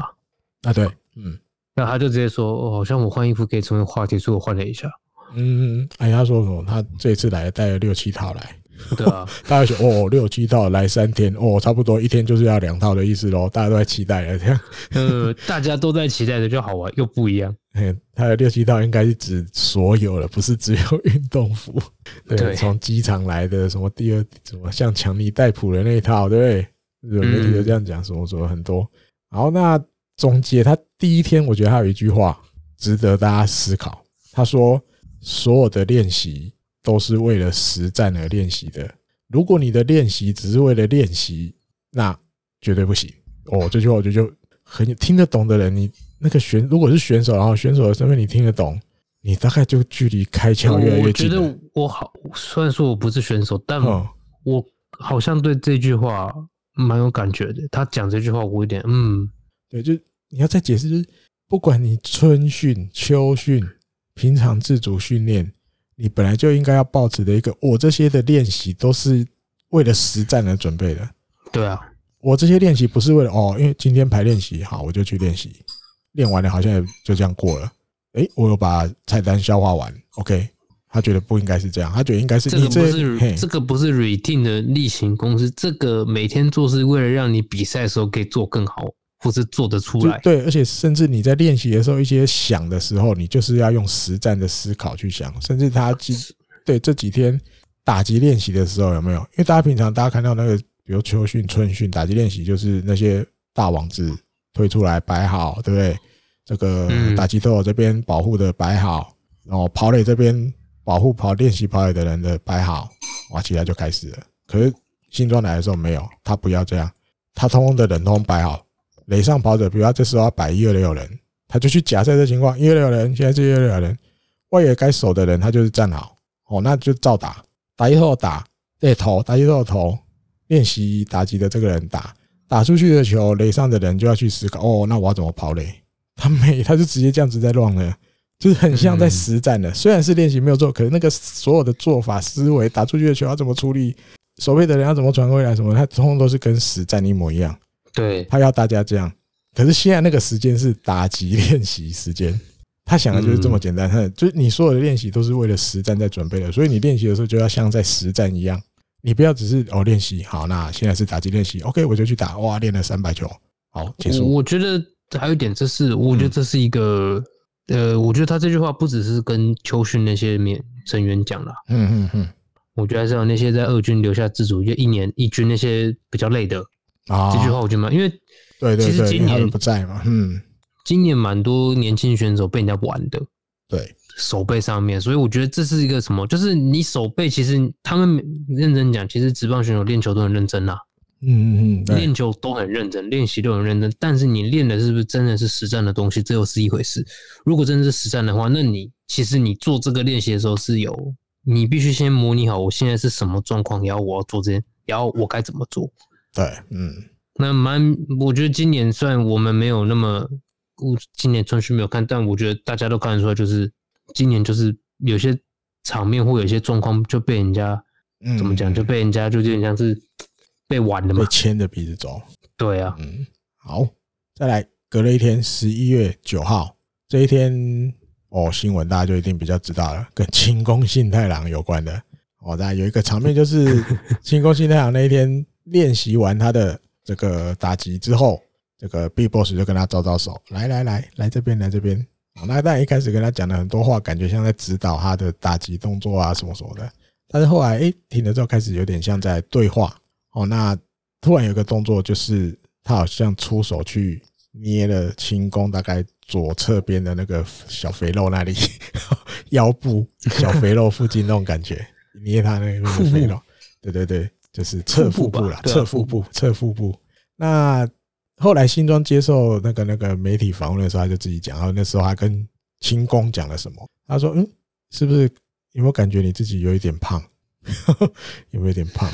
啊，对，嗯，那他就直接说：“哦，好像我换衣服可以成为话题，所以我换了一下。”嗯，哎，他说什么？他这次来带了六七套来。对啊，大家说哦，六七套来三天哦，差不多一天就是要两套的意思喽。大家都在期待了，这样。呃，大家都在期待的就好玩又不一样。嗯，他的六七套应该是指所有了，不是只有运动服。对，从机场来的什么第二什么像强尼戴普的那一套，对不对？有媒体都这样讲，什么什么很多。好，那总结他第一天，我觉得他有一句话值得大家思考。他说：“所有的练习。”都是为了实战而练习的。如果你的练习只是为了练习，那绝对不行。哦，这句话我觉得就很听得懂的人，你那个选如果是选手，然后选手的身份你听得懂，你大概就距离开窍越来越近。我觉得我好，虽然说我不是选手，但我好像对这句话蛮有感觉的。他讲这句话，我有点嗯，对，就你要再解释，就是不管你春训、秋训、平常自主训练。你本来就应该要保持的一个，我这些的练习都是为了实战而准备的。对啊，我这些练习不是为了哦，因为今天排练习好，我就去练习，练完了好像也就这样过了。诶，我有把菜单消化完，OK。他觉得不应该是这样，他觉得应该是这个不是这个不是 routine 的例行公事，这个每天做是为了让你比赛的时候可以做更好。或是做得出来，对，而且甚至你在练习的时候，一些想的时候，你就是要用实战的思考去想。甚至他几对这几天打击练习的时候有没有？因为大家平常大家看到那个，比如秋训、春训打击练习，就是那些大网子推出来摆好，对不对？这个打击头这边保护的摆好，然后跑垒这边保护跑练习跑垒的人的摆好，哇，起来就开始了。可是新装来的时候没有，他不要这样，他通通的人通摆好。垒上跑者，比如他这时候要摆一二六人，他就去假设这情况，一二六人，现在是一二六人，外野该守的人他就是站好，哦，那就照打，打一后打，对投，打一后投，练习打击的这个人打，打出去的球，垒上的人就要去思考，哦，那我要怎么跑垒？他没，他就直接这样子在乱了，就是很像在实战的，虽然是练习没有做，可是那个所有的做法思维，打出去的球要怎么处理，守备的人要怎么传回来，什么，他通通都是跟实战一模一样。对，他要大家这样，可是现在那个时间是打击练习时间，他想的就是这么简单。他就是你所有的练习都是为了实战在准备的，所以你练习的时候就要像在实战一样，你不要只是哦练习好，那现在是打击练习，OK，我就去打，哇，练了三百球，好结束。我觉得还有一点，这是我觉得这是一个，呃，我觉得他这句话不只是跟秋训那些面成员讲了，嗯嗯嗯，我觉得还是有那些在二军留下自主就一年一军那些比较累的。啊，这句话我觉得蛮，因为对对对，其实今年不在嘛，嗯，今年蛮多年轻选手被人家玩的，对，手背上面，所以我觉得这是一个什么？就是你手背，其实他们认真讲，其实职棒选手练球都很认真呐，嗯嗯嗯，练球都很认真，练习都很认真，但是你练的是不是真的是实战的东西，这又是一回事。如果真的是实战的话，那你其实你做这个练习的时候是有，你必须先模拟好我现在是什么状况，然后我要做这些，然后我该怎么做。对，嗯，那蛮，我觉得今年虽然我们没有那么，今年春训没有看，但我觉得大家都看得出来，就是今年就是有些场面或有些状况就被人家，嗯，怎么讲，就被人家就有点像是被玩的嘛，被牵着鼻子走。对啊，嗯，好，再来，隔了一天，十一月九号这一天，哦，新闻大家就一定比较知道了，跟清宫信太郎有关的哦。大家有一个场面就是 清宫信太郎那一天练习完他的这个打击之后，这个 Big Boss 就跟他招招手，来来来，来这边，来这边。那当然一开始跟他讲了很多话，感觉像在指导他的打击动作啊什么什么的。但是后来哎停了之后，开始有点像在对话哦。那突然有个动作，就是他好像出手去捏了轻功大概左侧边的那个小肥肉那里，腰部小肥肉附近那种感觉，捏他那个肥肉。对对对，就是侧腹部啦，侧腹部，侧腹部。那后来新庄接受那个那个媒体访问的时候，他就自己讲，然后那时候他跟清宫讲了什么？他说：“嗯，是不是有没有感觉你自己有一点胖？有没有点胖？”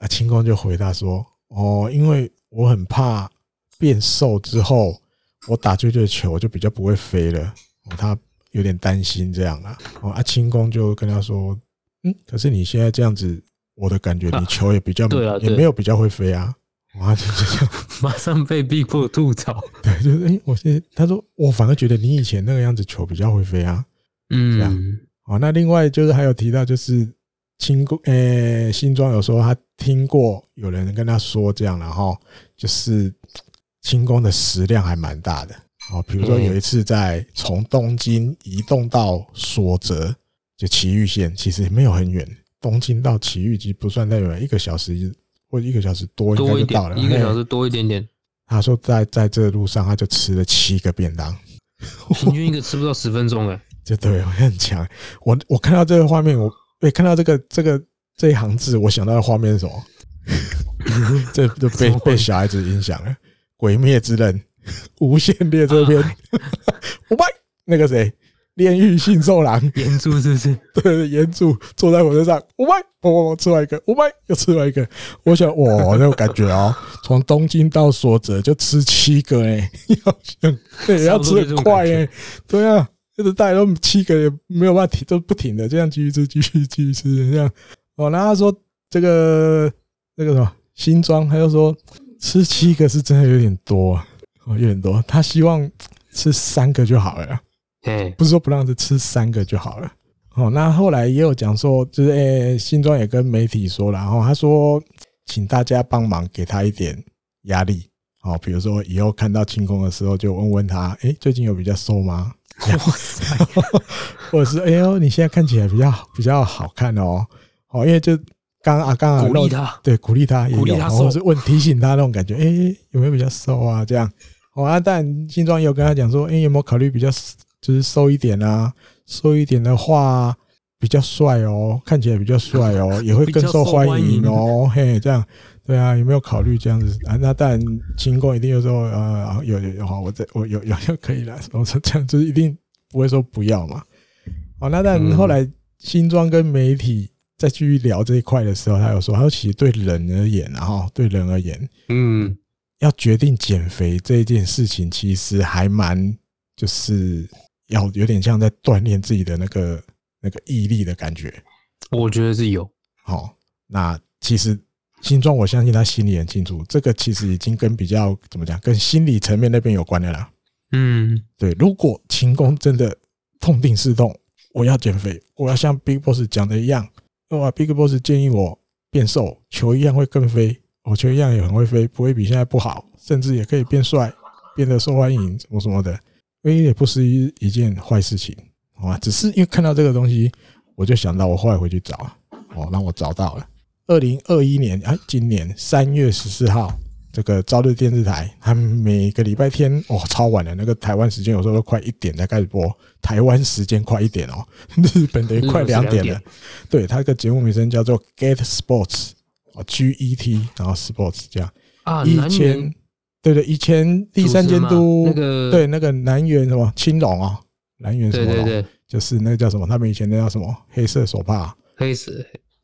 啊，清宫就回答说：“哦，因为我很怕变瘦之后，我打出去的球就比较不会飞了。哦，他有点担心这样啊。哦，啊，清宫就跟他说：嗯，可是你现在这样子，我的感觉你球也比较也没有比较会飞啊。”哇！就这样，马上被逼迫吐槽。对，就是哎，我现在他说，我反而觉得你以前那个样子球比较会飞啊。嗯，这样。好，那另外就是还有提到，就是清宫诶，新庄有说他听过有人跟他说这样，然后就是轻功的食量还蛮大的。哦，比如说有一次在从东京移动到所泽，就埼玉县，其实没有很远，东京到埼玉其实不算太远，一个小时。或一个小时多应该就到了，一个小时多一点点。他说在在这路上，他就吃了七个便当，平均一个吃不到十分钟哎，这对，我很强。我我看到这个画面，我哎看到这个这个这一行字，我想到的画面是什么？这就被被小孩子影响了，《鬼灭之刃》无限列车篇，我拜那个谁。炼狱性寿郎，炎柱是不是？对，岩柱坐在火车上，五百，我我吃完一个，五百又吃完一个。我想，哇，那种感觉哦，从东京到所泽就吃七个哎，要想对，要吃的快哎，对啊，就是大家都七个也没有办法停，都不停的这样继续吃，继续继续吃这样。哦，然后他说这个那个什么新装，他就说吃七个是真的有点多，哦，有点多，他希望吃三个就好了。哎，不是说不让他吃三个就好了。哦，那后来也有讲说，就是诶，新庄也跟媒体说了，然后他说，请大家帮忙给他一点压力。哦，比如说以后看到清空的时候，就问问他，诶，最近有比较瘦吗？哇塞！或者是哎呦，你现在看起来比较比较好看哦。哦，因为就刚啊刚啊，鼓励他，对，鼓励他，鼓励他，或者是问提醒他那种感觉，诶，有没有比较瘦啊？这样。哦，啊，但新庄也有跟他讲说，诶，有没有考虑比较。就是瘦一点啊，瘦一点的话比较帅哦，看起来比较帅哦，也会更受欢迎哦。嘿，这样对啊，有没有考虑这样子啊？那当然，清宫一定有说呃，有有有好，我这我有有就可以了。我说这样就是一定不会说不要嘛。哦，那但后来新装跟媒体再继续聊这一块的时候，他有说，他说其实对人而言，然后对人而言，嗯，要决定减肥这一件事情，其实还蛮就是。要有点像在锻炼自己的那个那个毅力的感觉，我觉得是有。好，那其实新庄，我相信他心里很清楚，这个其实已经跟比较怎么讲，跟心理层面那边有关的啦。嗯，对。如果秦工真的痛定思痛，我要减肥，我要像 Big Boss 讲的一样，哇，Big Boss 建议我变瘦，球一样会更飞，我球一样也很会飞，不会比现在不好，甚至也可以变帅，变得受欢迎，什么什么的。因为也不是一一件坏事情，好吧？只是因为看到这个东西，我就想到，我后来回去找，哦，让我找到了。二零二一年啊，今年三月十四号，这个朝日电视台，他们每个礼拜天哦，超晚的，那个台湾时间有时候都快一点才开始播，台湾时间快一点哦，日本等于快两点了。对，他这个节目名称叫做 Get Sports，哦，G E T，然后 Sports 这样啊，一千。对对，以前第三监督那个对那个南园什么青龙啊，南园什么龙，对对对，就是那个叫什么？他们以前那叫什么？黑色手帕，黑色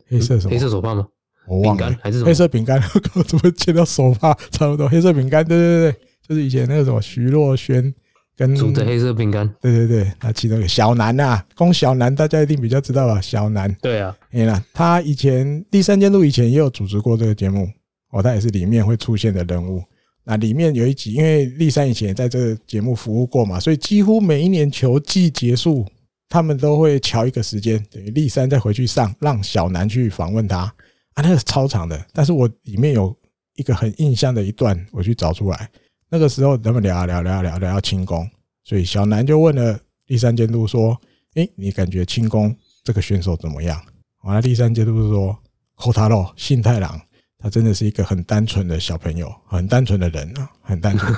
黑色什么？黑色手帕吗？我忘了，还是黑色饼干？怎么切到手帕？差不多黑色饼干，对对对，就是以前那个什么徐若瑄跟煮的黑色饼干，对对对，那其中一个小南呐，宫小南大家一定比较知道吧？小南，对啊，哎呀，他以前第三监督以前也有主持过这个节目哦，他也是里面会出现的人物。那里面有一集，因为栗山以前也在这个节目服务过嘛，所以几乎每一年球季结束他们都会乔一个时间，等于丽珊再回去上，让小南去访问他啊，那个超长的。但是我里面有一个很印象的一段，我去找出来。那个时候他们聊啊聊聊聊聊到轻功，所以小南就问了丽珊监督说：“诶，你感觉轻功这个选手怎么样？”完了，丽珊监督说：“寇塔洛信太郎，他真的是一个很单纯的小朋友，很单纯的人啊，很单纯，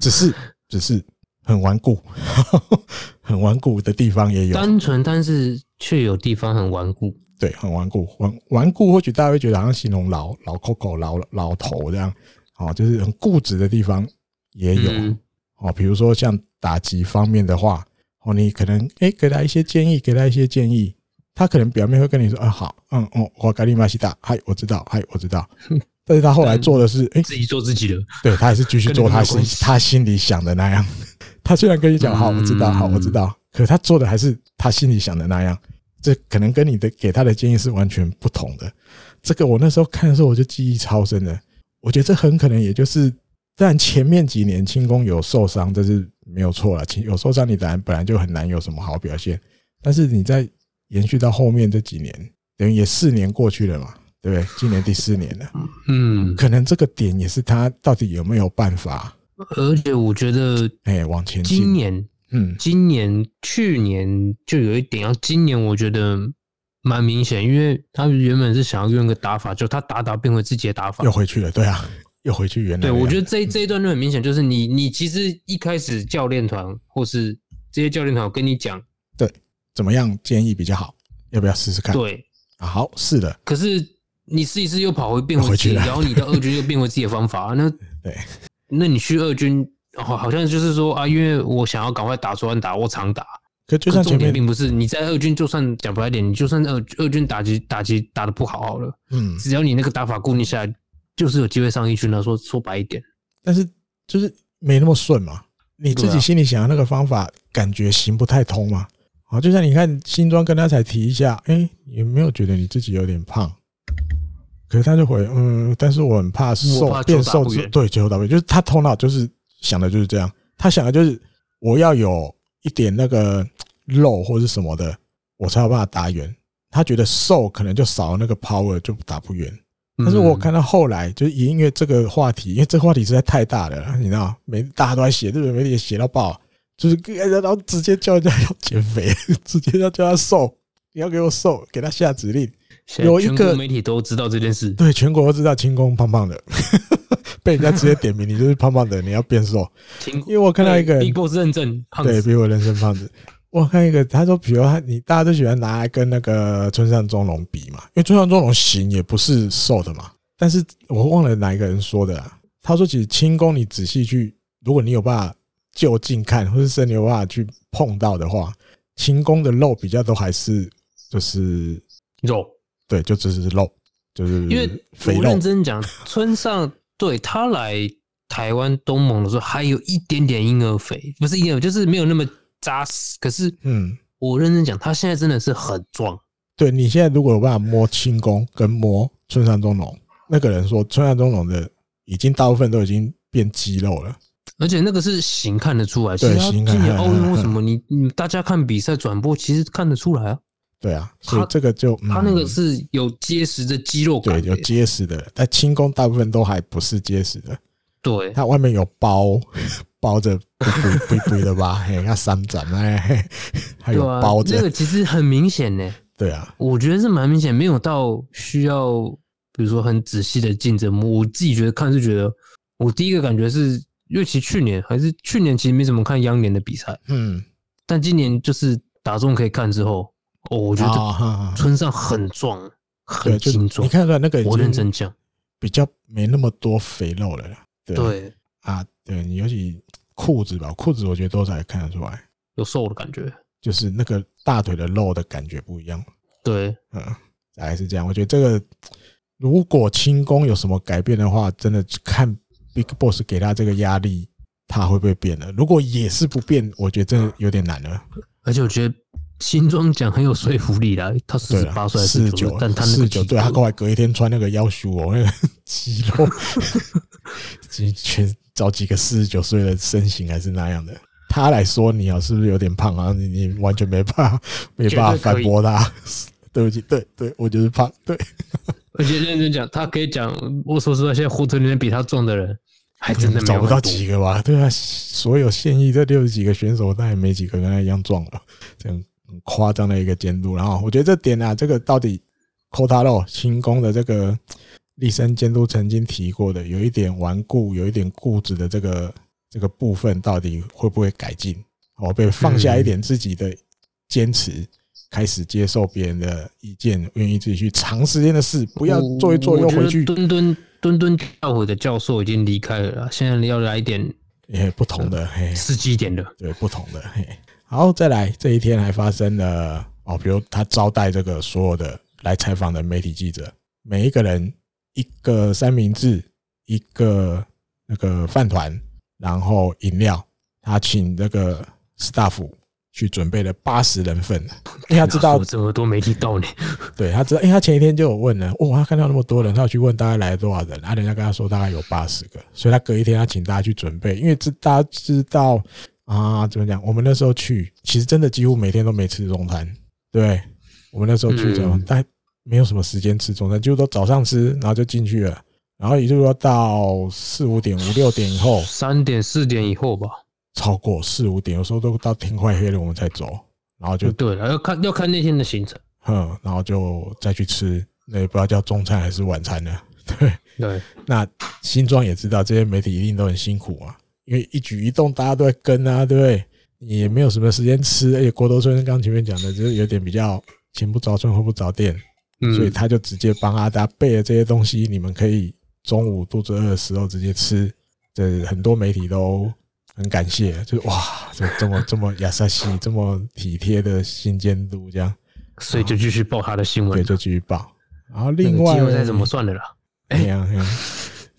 只 是只是。”很顽固，很顽固的地方也有。单纯，但是却有地方很顽固。对，很顽固，顽顽固。或许大家会觉得好像形容老老 Coco 老老头这样，哦，就是很固执的地方也有。哦，比如说像打击方面的话，哦，你可能诶给他一些建议，给他一些建议，他可能表面会跟你说，啊好，嗯哦，我咖喱马西达，嗨，我知道，嗨，我知道。但是他后来做的是，诶，自己做自己的。对，他还是继续做他心他心里想的那样。他虽然跟你讲好，我知道，好，我知道，可他做的还是他心里想的那样，这可能跟你的给他的建议是完全不同的。这个我那时候看的时候，我就记忆超深的。我觉得这很可能也就是，但前面几年轻功有受伤，这是没有错了。有受伤，你本来本来就很难有什么好表现。但是你在延续到后面这几年，等于也四年过去了嘛，对不对？今年第四年了，嗯，可能这个点也是他到底有没有办法。而且我觉得，哎，往前，今年，嗯，今年、去年就有一点，要今年我觉得蛮明显，因为他原本是想要用一个打法，就他打打变回自己的打法，又回去了，对啊，又回去原来。对，我觉得这这一段就很明显，就是你你其实一开始教练团或是这些教练团跟你讲，对，怎么样建议比较好，要不要试试看？对，好，是的。可是你试一试又跑回变回去，然后你的 二军又变回自己的方法，那 对。那你去二军，好，好像就是说啊，因为我想要赶快打出安打，我常打。可就算前面并不是你在二军，就算讲白点，你就算二二军打击打击打的不好好了，嗯，只要你那个打法固定下来，就是有机会上一军了。说说白一点，但是就是没那么顺嘛。你自己心里想的那个方法，感觉行不太通嘛。啊，就像你看新庄跟他才提一下，哎，有没有觉得你自己有点胖？可是他就回嗯，但是我很怕瘦怕变瘦之，对，最后到位就是他头脑就是想的就是这样，他想的就是我要有一点那个肉或者什么的，我才有办法打远。他觉得瘦可能就少了那个 power 就打不远。但是我看到后来就是因为这个话题，因为这个话题实在太大了，你知道，每大家都在写，日本媒体也写到爆，就是然后直接叫人家要减肥，直接要叫他瘦，你要给我瘦，给他下指令。有一个媒体都知道这件事，对，全国都知道轻功胖胖的，被人家直接点名，你就是胖胖的，你要变瘦。因为我看到一个人，比我认证胖子，对，比我认证胖子。我看一个，他说，比如他，你大家都喜欢拿来跟那个村上中龙比嘛，因为村上中龙型也不是瘦的嘛。但是我忘了哪一个人说的啊？他说，其实轻功你仔细去，如果你有办法就近看，或者是你有办法去碰到的话，轻功的肉比较都还是就是肉。对，就只是肉，就是因为我认真讲，村上对他来台湾东盟的时候，还有一点点婴儿肥，不是婴儿，就是没有那么扎实。可是，嗯，我认真讲，他现在真的是很壮。对，你现在如果有办法摸轻功跟摸村上中龙，那个人说村上中龙的已经大部分都已经变肌肉了，而且那个是型看得出来。对，型看。今年奥运为什么你你大家看比赛转播，其实看得出来啊。对啊，所以这个就他那个是有结实的肌肉感，对，有结实的。但轻功大部分都还不是结实的，对，它外面有包包着，不不不的吧？嘿，那三盏哎，还有包着，那个其实很明显呢。对啊，我觉得是蛮明显，没有到需要，比如说很仔细的竞争。我自己觉得看是觉得，我第一个感觉是，尤其去年还是去年，其实没怎么看央联的比赛，嗯，但今年就是打中可以看之后。哦，我觉得村上很壮，很精壮。你看看那个，我认真讲，比较没那么多肥肉了。对，对啊，对你尤其裤子吧，裤子我觉得多少也看得出来有瘦的感觉，就是那个大腿的肉的感觉不一样。对，嗯，大概是这样。我觉得这个如果轻功有什么改变的话，真的看 Big Boss 给他这个压力，他会不会变了？如果也是不变，我觉得真的有点难了。而且我觉得。新装讲很有说服力啦，他四十八岁，四十九，但他四十九，对他过来隔一天穿那个腰束哦，那个肌肉，全找几个四十九岁的身形还是那样的，他来说你啊，是不是有点胖啊？你你完全没办法没办法反驳他。对不起，对对，我就是胖。对，而且认真讲，他可以讲，我说实话，现在火腿里面比他壮的人还真的找不到几个吧？对啊，所有现役这六十几个选手，但也没几个跟他一样壮了，这样很夸张的一个监督。然后我觉得这点啊，这个到底 Kotaro 新宫的这个 立身监督曾经提过的，有一点顽固、有一点固执的这个这个部分，到底会不会改进？哦，被放下一点自己的坚持。开始接受别人的意见，愿意自己去长时间的事，不要做一做又回去。墩墩墩墩教诲的教授已经离开了，现在要来一点也不同的，嘿，刺激一点的，对，不同的。嘿，好，再来这一天还发生了哦，比如他招待这个所有的来采访的媒体记者，每一个人一个三明治，一个那个饭团，然后饮料，他请那个 staff。去准备了八十人份，因为他知道这么多媒体到呢。对，他知道，因为他前一天就有问了，哦，他看到那么多人，他要去问大概来了多少人，啊，人家跟他说大概有八十个，所以他隔一天他请大家去准备，因为这大家知道啊，怎么讲？我们那时候去，其实真的几乎每天都没吃中餐，对，我们那时候去，怎么，但没有什么时间吃中餐，几乎都早上吃，然后就进去了，然后也就是说到四五点、五六点以后，三点、四点以后吧。超过四五点，有时候都到天快黑了，我们才走，然后就对了，要看要看那天的行程，嗯，然后就再去吃，那也不知道叫中餐还是晚餐呢？对对，那新庄也知道这些媒体一定都很辛苦啊，因为一举一动大家都在跟啊，对不对？你也没有什么时间吃，而且郭德村刚前面讲的，就是有点比较前不着村后不着店，所以他就直接帮阿达备了这些东西，你们可以中午肚子饿的时候直接吃。这很多媒体都。很感谢，就是哇，这这么这么亚萨西，这么体贴的新监督，这样，所以就继续报他的新闻，对，就继续报。然后另外，季后赛怎么算的啦？哎呀，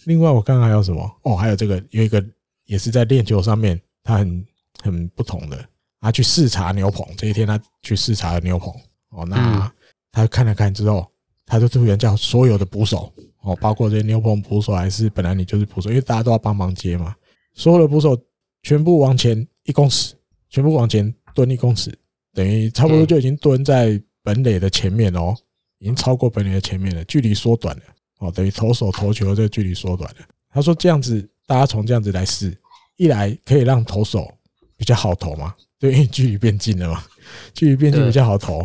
另外我看还有什么？哦，还有这个有一个也是在练球上面，他很很不同的，他去视察牛棚。这一天他去视察了牛棚，哦，那他看了看之后，他就突然叫所有的捕手，哦，包括这些牛棚捕手，还是本来你就是捕手，因为大家都要帮忙接嘛，所有的捕手。全部往前一公尺，全部往前蹲一公尺，等于差不多就已经蹲在本垒的前面哦，已经超过本垒的前面了，距离缩短了哦，等于投手投球的这个距离缩短了。他说这样子，大家从这样子来试，一来可以让投手比较好投嘛，对，因为距离变近了嘛，距离变近比较好投。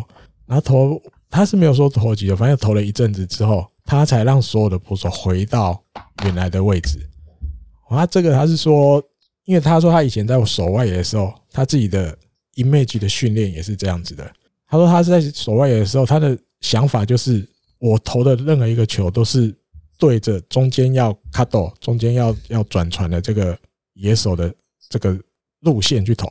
然后投他是没有说投几个，反正投了一阵子之后，他才让所有的捕手回到原来的位置。他这个他是说。因为他说他以前在守外野的时候，他自己的 image 的训练也是这样子的。他说他是在守外野的时候，他的想法就是我投的任何一个球都是对着中间要 cut 中间要要转传的这个野手的这个路线去投。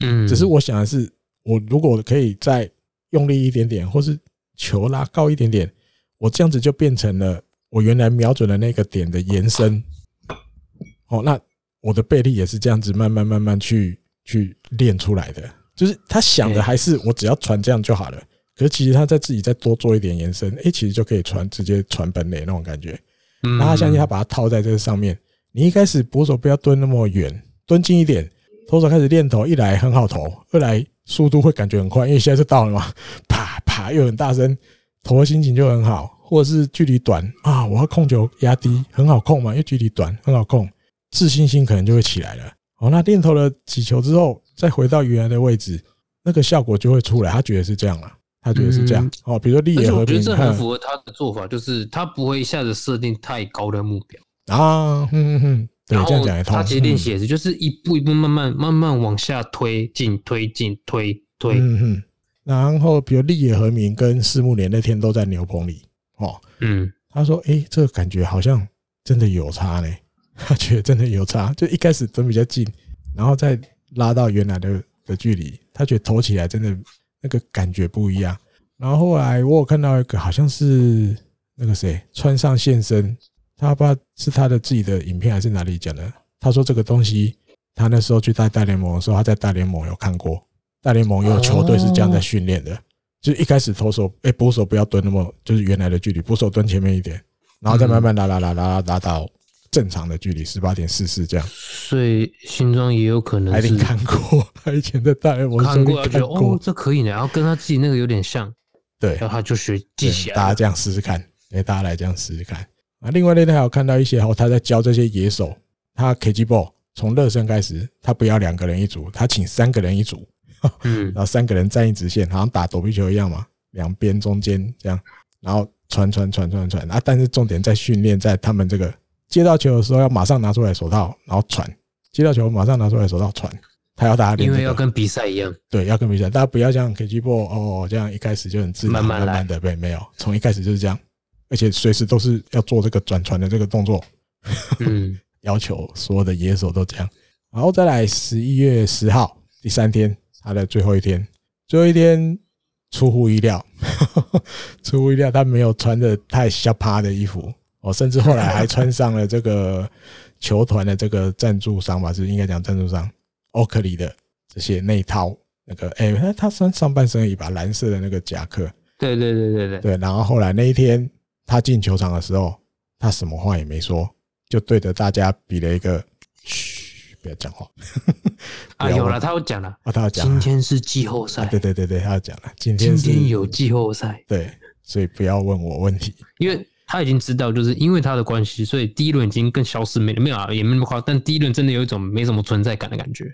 嗯，只是我想的是，我如果可以再用力一点点，或是球拉高一点点，我这样子就变成了我原来瞄准的那个点的延伸。哦，那。我的背力也是这样子慢慢慢慢去去练出来的，就是他想的还是我只要传这样就好了。可是其实他在自己再多做一点延伸，诶，其实就可以传直接传本垒那种感觉。那他相信他把它套在这个上面。你一开始捕手不要蹲那么远，蹲近一点，投手开始练投，一来很好投，二来速度会感觉很快，因为现在是到了嘛，啪啪又很大声，投的心情就很好。或者是距离短啊，我要控球压低，很好控嘛，因为距离短很好控。自信心可能就会起来了。哦，那练投了几球之后，再回到原来的位置，那个效果就会出来。他觉得是这样了，他觉得是这样。哦，比如说立野和平，我觉得这很符合他的做法，就是他不会一下子设定太高的目标啊。嗯嗯，对，这样讲也通。他其实练习也是，就是一步一步慢慢慢慢往下推进，推进，推推。嗯哼。然后，比如立野和明跟四木连那天都在牛棚里。哦，嗯，他说：“诶，这个感觉好像真的有差呢。”他觉得真的有差，就一开始蹲比较近，然后再拉到原来的的距离，他觉得投起来真的那个感觉不一样。然后后来我有看到一个好像是那个谁川上现身，他不知道是他的自己的影片还是哪里讲的。他说这个东西他那时候去带大联盟的时候，他在大联盟有看过，大联盟有球队是这样在训练的，就一开始投手哎捕手不要蹲那么就是原来的距离，捕手蹲前面一点，然后再慢慢拉拉拉拉拉拉到。正常的距离十八点四四这样。所以新装也有可能是还看过他以前在大学，我看过，觉得哦，这可以呢，然后跟他自己那个有点像，对，然后他就学记起来。大家这样试试看，哎大家来这样试试看啊。另外那天还有看到一些哦，他在教这些野手，他 KG ball 从热身开始，他不要两个人一组，他请三个人一组，嗯，然后三个人站一直线，好像打躲避球一样嘛，两边中间这样，然后传传传传传啊。但是重点在训练，在他们这个接到球的时候要马上拿出来手套，然后传，接到球马上拿出来手套传，他要大家练，因为要跟比赛一样，对，要跟比赛，大家不要像 KG ball 哦这样一开始就很自然，慢慢慢慢的，对，没有，从一开始就是这样，而且随时都是要做这个转传的这个动作，嗯。要求所有的野手都这样，然后再来十一月十号第三天，他的最后一天，最后一天出乎意料，出乎意料，他没有穿的太吓趴的衣服哦，甚至后来还穿上了这个球团的这个赞助商吧，是应该讲赞助商欧克里的这些内套那个，哎，他他穿上半身一把蓝色的那个夹克，对对对对对，对，然后后来那一天他进球场的时候，他什么话也没说。就对着大家比了一个嘘，不要讲话。啊，有了，他要讲了啊，他要讲。今天是季后赛，对对对对，他要讲了。今天今天有季后赛，对，所以不要问我问题，因为他已经知道，就是因为他的关系，所以第一轮已经更消失没了，没有啊，也没那么夸张。但第一轮真的有一种没什么存在感的感觉，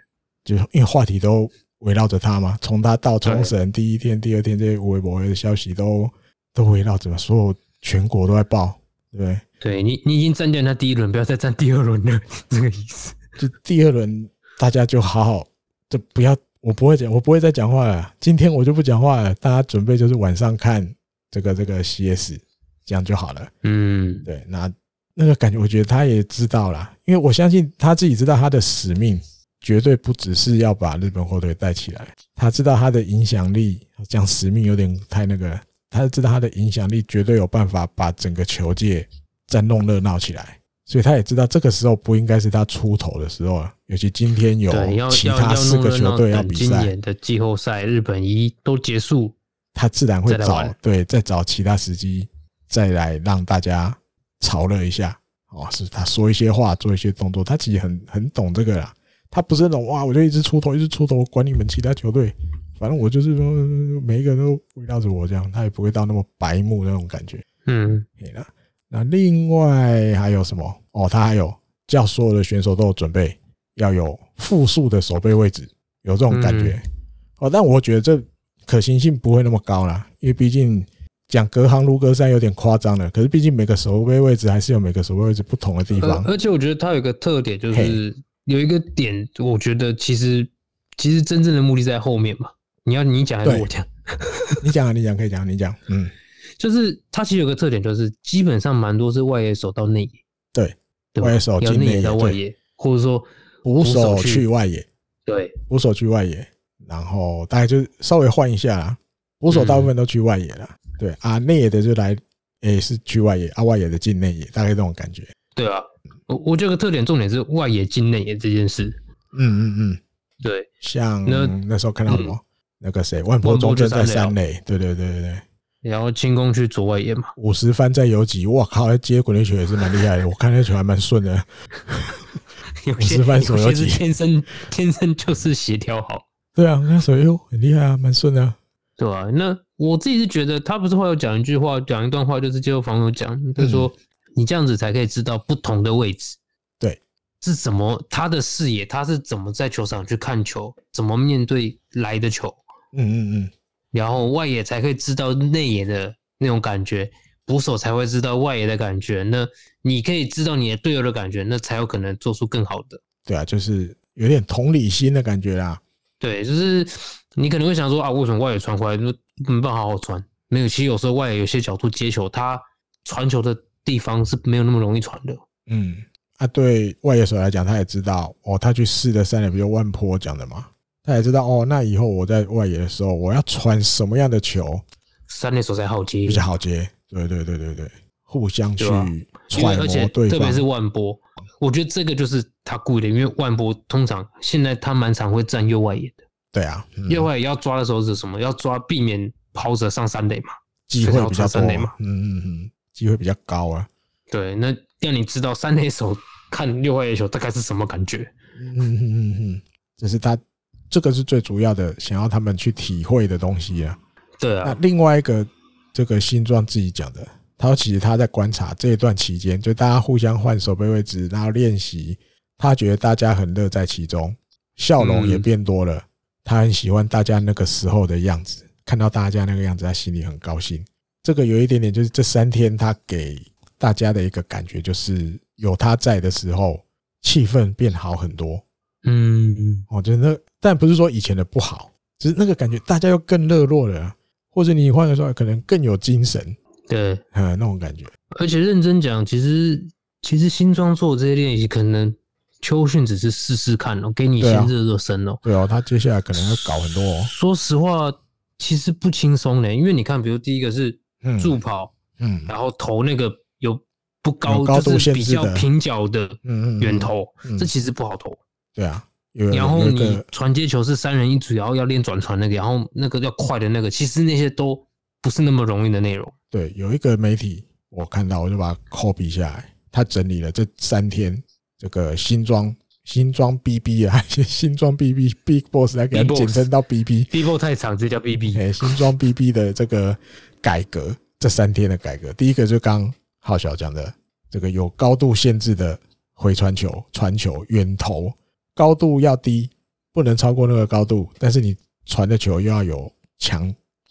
就因为话题都围绕着他嘛，从他到冲绳第一天、第二天这些微博的消息都都围绕着，所有全国都在报，对不对？对你，你已经占掉他第一轮，不要再占第二轮了，这个意思。就第二轮，大家就好好，就不要，我不会讲，我不会再讲话了。今天我就不讲话了，大家准备就是晚上看这个这个 CS，这样就好了。嗯，对，那那个感觉，我觉得他也知道了，因为我相信他自己知道他的使命绝对不只是要把日本火腿带起来，他知道他的影响力，讲使命有点太那个，他知道他的影响力绝对有办法把整个球界。再弄热闹起来，所以他也知道这个时候不应该是他出头的时候啊。尤其今天有其他四个球队要比赛，今年的季后赛日本一都结束，他自然会找对再找其他时机再来让大家炒热一下。哦，是他说一些话，做一些动作，他其实很很懂这个啦。他不是那种哇，我就一直出头，一直出头，管你们其他球队，反正我就是说每一个都围绕着我这样，他也不会到那么白目那种感觉。嗯，可以了。那另外还有什么？哦，他还有叫所有的选手都有准备，要有复数的守备位置，有这种感觉。哦，但我觉得这可行性不会那么高啦，因为毕竟讲隔行如隔山有点夸张了。可是毕竟每个守备位置还是有每个守备位置不同的地方。而且我觉得它有一个特点，就是有一个点，我觉得其实其实真正的目的在后面嘛。你要你讲还是我讲？你讲啊，你讲可以讲，你讲，嗯。就是它其实有个特点，就是基本上蛮多是外野手到内野，对，对外野手进内野到外野，或者说捕手去外野，对，捕手去外野，然后大概就稍微换一下啦，捕手大部分都去外野了，对啊，内野的就来，诶是去外野，啊外野的进内野，大概这种感觉。对啊，我我觉得特点重点是外野进内野这件事。嗯嗯嗯，对，像那那时候看到什么，那个谁万波中正在三垒，对对对对对。然后进攻去左外野嘛，五十番在游击，哇靠！接滚地球也是蛮厉害的，我看那球还蛮顺的。五十番左游击，天生天生就是协调好。对啊，那手又很厉害啊，蛮顺的。对啊，那我自己是觉得，他不是会有讲一句话，讲一段话，就是接受防守讲，就是说你这样子才可以知道不同的位置，对，是怎么他的视野，他是怎么在球场去看球，怎么面对来的球。嗯嗯嗯。然后外野才可以知道内野的那种感觉，捕手才会知道外野的感觉。那你可以知道你的队友的感觉，那才有可能做出更好的。对啊，就是有点同理心的感觉啦。对，就是你可能会想说啊，为什么外野传回来就没办法好好传？没有，其实有时候外野有些角度接球，他传球的地方是没有那么容易传的。嗯，啊，对外野手来讲，他也知道哦，他去试的三垒，比如万波讲的嘛。他也知道哦，那以后我在外野的时候，我要传什么样的球，三垒手才好接，比较好接。对对对对对，互相去揣摩对方，特别是万波，我觉得这个就是他故意的，因为万波通常现在他蛮常会站右外野的。对啊，右外野要抓的时候是什么？要抓避免跑者上三垒嘛，机会比较多嘛。嗯嗯嗯，机会比较高啊。对，那要你知道三垒手看六坏野球大概是什么感觉。嗯嗯嗯嗯，这是他这个是最主要的，想要他们去体会的东西啊。对啊。那另外一个，这个新庄自己讲的，他说其实他在观察这一段期间，就大家互相换手背位置，然后练习，他觉得大家很乐在其中，笑容也变多了。他很喜欢大家那个时候的样子，看到大家那个样子，他心里很高兴。这个有一点点，就是这三天他给大家的一个感觉，就是有他在的时候，气氛变好很多。嗯嗯，我觉得，但不是说以前的不好，只是那个感觉，大家又更热络了，或者你换个说，可能更有精神。对，嗯，那种感觉。而且认真讲，其实其实新装做这些练习，可能秋训只是试试看哦，给你先热热身哦。对哦，他接下来可能要搞很多哦。说实话，其实不轻松的，因为你看，比如第一个是。助跑，嗯，然后投那个有不高，就是比较平角的，嗯嗯，远投，这其实不好投。对啊，然后你传接球是三人一组，然后要练转传那个，然后那个要快的那个，其实那些都不是那么容易的内容。对，有一个媒体我看到，我就把它 copy 下来，他整理了这三天这个新装新装 BB 啊，新装 BB Big Boss 来给他简称到 BB，BB Boss 太长，这叫 BB。哎，新装 BB 的这个。改革这三天的改革，第一个就刚浩小讲的，这个有高度限制的回传球、传球、远投，高度要低，不能超过那个高度，但是你传的球又要有强，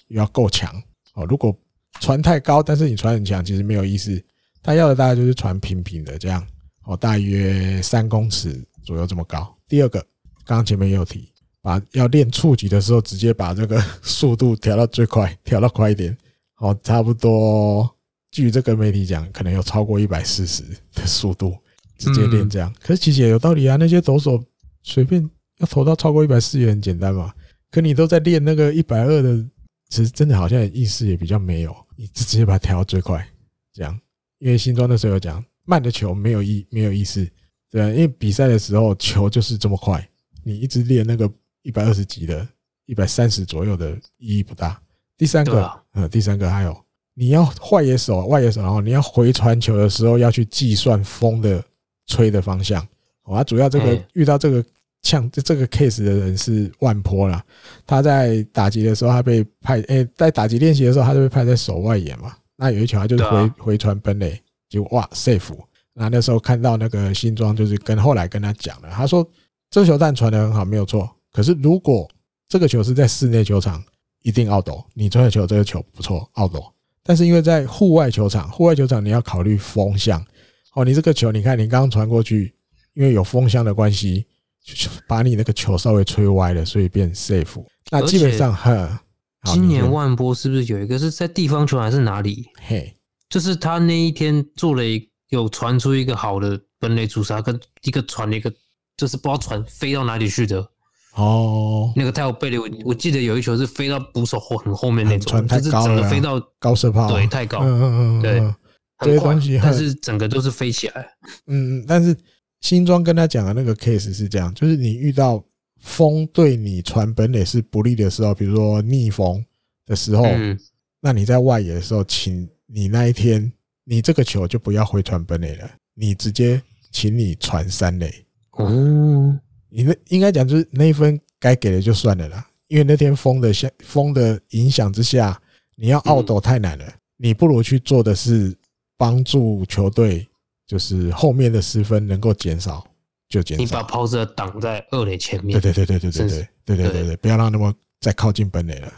又要够强哦。如果传太高，但是你传很强，其实没有意思。他要的大概就是传平平的这样哦，大约三公尺左右这么高。第二个，刚刚前面也有提，把要练触及的时候，直接把这个 速度调到最快，调到快一点。哦，差不多，据这个媒体讲，可能有超过一百四十的速度，直接练这样。可是其实也有道理啊，那些投手随便要投到超过一百四也很简单嘛。可你都在练那个一百二的，其实真的好像意思也比较没有，你直接把它调到最快，这样。因为新庄的时候有讲，慢的球没有意没有意思，对啊，因为比赛的时候球就是这么快，你一直练那个一百二十几的、一百三十左右的意义不大。第三个，呃，第三个还有，你要坏野手、外野手，然后你要回传球的时候要去计算风的吹的方向。哦，他主要这个遇到这个像这个 case 的人是万坡啦，他在打击的时候他被派，诶，在打击练习的时候他就被派在手外野嘛。那有一球他就是回回传本垒，就哇 safe。那那时候看到那个新装就是跟后来跟他讲了，他说这球弹传的很好，没有错。可是如果这个球是在室内球场。一定奥斗，你传的球这个球不错，奥斗。但是因为在户外球场，户外球场你要考虑风向哦。你这个球，你看你刚刚传过去，因为有风向的关系，就把你那个球稍微吹歪了，所以变 safe。那基本上，哈，今年万波是不是有一个是在地方球还是哪里？嘿，就是他那一天做了一有传出一个好的本垒主杀，跟一个传了一个就是不知道传飞到哪里去的。哦，那个太有背力，我我记得有一球是飞到捕手后很后面那种，就是整个飞到高射炮，对，太高，嗯嗯嗯，对，这些东西，但是整个都是飞起来。嗯嗯，但是新庄跟他讲的那个 case 是这样，就是你遇到风对你传本垒是不利的时候，比如说逆风的时候，那你在外野的时候，请你那一天你这个球就不要回传本垒了，你直接请你传三垒。哦。你那应该讲就是那一分该给的就算了啦，因为那天风的下风的影响之下，你要奥斗太难了，你不如去做的是帮助球队，就是后面的失分能够减少就减少。你把抛射挡在二垒前面。对对对对对对对对对对对，不要让他们再靠近本垒了。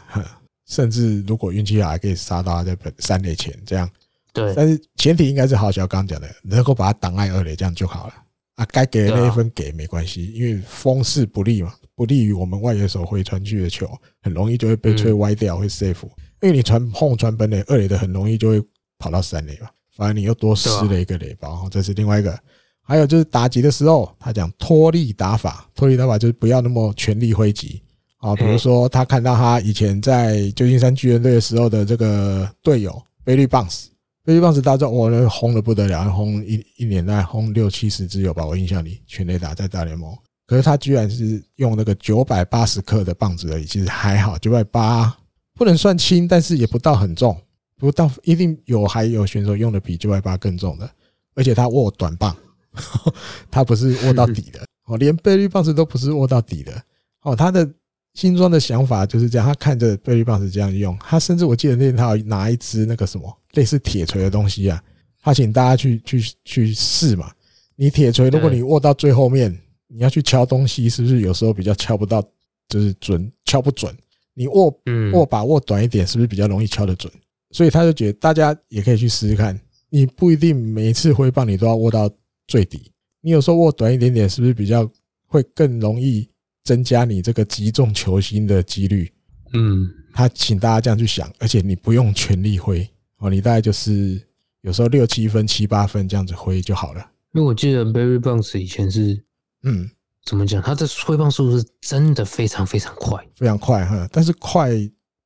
甚至如果运气好，还可以杀到他在本三垒前这样。对，但是前提应该是好小刚刚讲的，能够把他挡在二垒这样就好了。啊，该给的那一分给没关系，因为风势不利嘛，不利于我们外野手回传去的球，很容易就会被吹歪掉，会 safe。因为你传碰传本垒二垒的，很容易就会跑到三垒嘛，反而你又多失了一个垒包，这是另外一个。还有就是打击的时候，他讲脱力打法，脱力打法就是不要那么全力挥击啊。比如说他看到他以前在旧金山巨人队的时候的这个队友贝利棒斯。飞机棒子大招，我那轰的不得了，轰一一年内轰六七十支有吧？我印象里全垒打在大联盟，可是他居然是用那个九百八十克的棒子而已，其实还好，九百八不能算轻，但是也不到很重，不到一定有还有选手用的比九百八更重的，而且他握短棒，他不是握到底的哦，连贝利棒子都不是握到底的哦。他的新装的想法就是这样，他看着倍率棒是这样用，他甚至我记得那天他有拿一支那个什么类似铁锤的东西啊，他请大家去去去试嘛。你铁锤，如果你握到最后面，你要去敲东西，是不是有时候比较敲不到，就是准敲不准？你握握把握短一点，是不是比较容易敲得准？所以他就觉得大家也可以去试试看。你不一定每一次挥棒你都要握到最底，你有时候握短一点点，是不是比较会更容易增加你这个击中球心的几率？嗯，他请大家这样去想，而且你不用全力挥哦，你大概就是有时候六七分、七八分这样子挥就好了。因为我记得 Barry Bonds 以前是，嗯，怎么讲？他的挥棒速度是真的非常非常快，非常快哈。但是快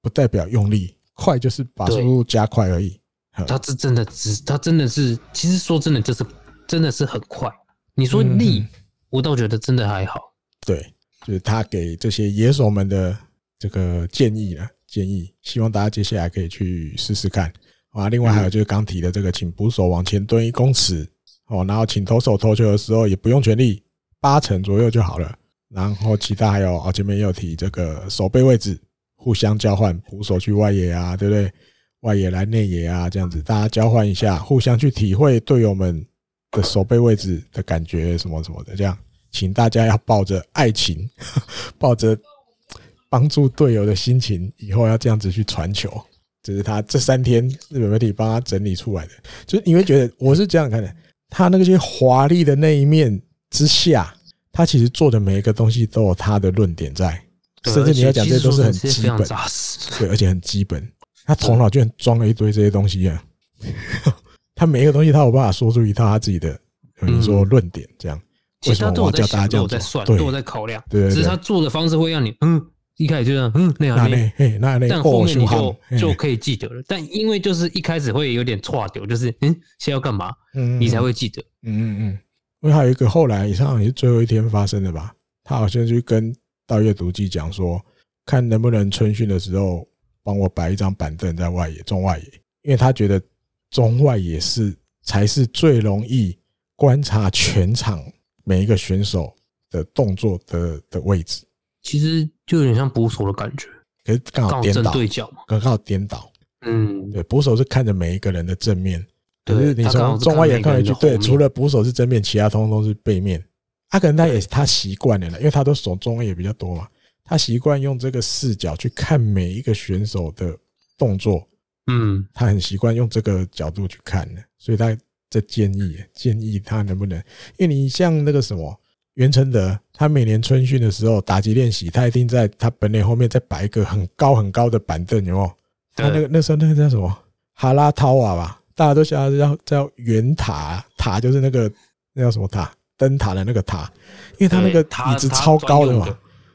不代表用力，快就是把速度加快而已。他是真的只，他真的是，其实说真的，就是真的是很快。你说力，我倒觉得真的还好。对，是他给这些野手们的这个建议了，建议，希望大家接下来可以去试试看啊。另外还有就是刚提的这个，请捕手往前蹲一公尺哦，然后请投手投球的时候也不用全力，八成左右就好了。然后其他还有啊，前面也有提这个守备位置互相交换，捕手去外野啊，对不对？外野来内野啊，这样子大家交换一下，互相去体会队友们的守备位置的感觉，什么什么的。这样，请大家要抱着爱情，抱着帮助队友的心情，以后要这样子去传球。这是他这三天日本媒体帮他整理出来的。就是你会觉得，我是这样看的：他那些华丽的那一面之下，他其实做的每一个东西都有他的论点在，甚至你要讲这些都是很基本，对，而且很基本。他头脑居然装了一堆这些东西啊！他每一个东西，他有办法说出一套他自己的，你说论点这样。为什么我要叫大家这样做？对，都有在考量。对，只是他做的方式会让你，嗯，一开始就这样，嗯，那样那，样，那那，但后面你就就可以记得了。但因为就是一开始会有点错掉，就是嗯，现在要干嘛？嗯，你才会记得。嗯嗯嗯。因为还有一个后来，以上也是最后一天发生的吧？他好像就跟稻叶笃纪讲说，看能不能春训的时候。帮我摆一张板凳在外野，中外野，因为他觉得中外野是才是最容易观察全场每一个选手的动作的的位置。其实就有点像捕手的感觉，可是刚好颠倒，对角嘛，刚好颠倒。嗯，对，捕手是看着每一个人的正面，可是你从中外野看回去，对，除了捕手是正面，其他通通都是背面。他可能他也他习惯了，因为他都守中外野比较多嘛。他习惯用这个视角去看每一个选手的动作，嗯，他很习惯用这个角度去看的，所以他在建议建议他能不能，因为你像那个什么袁成德，他每年春训的时候打击练习，他一定在他本垒后面再摆一个很高很高的板凳，有没有？他那个那时候那个叫什么哈拉涛瓦吧，大家都叫叫叫圆塔塔，就是那个那叫什么塔？灯塔的那个塔，因为他那个椅子超高的嘛。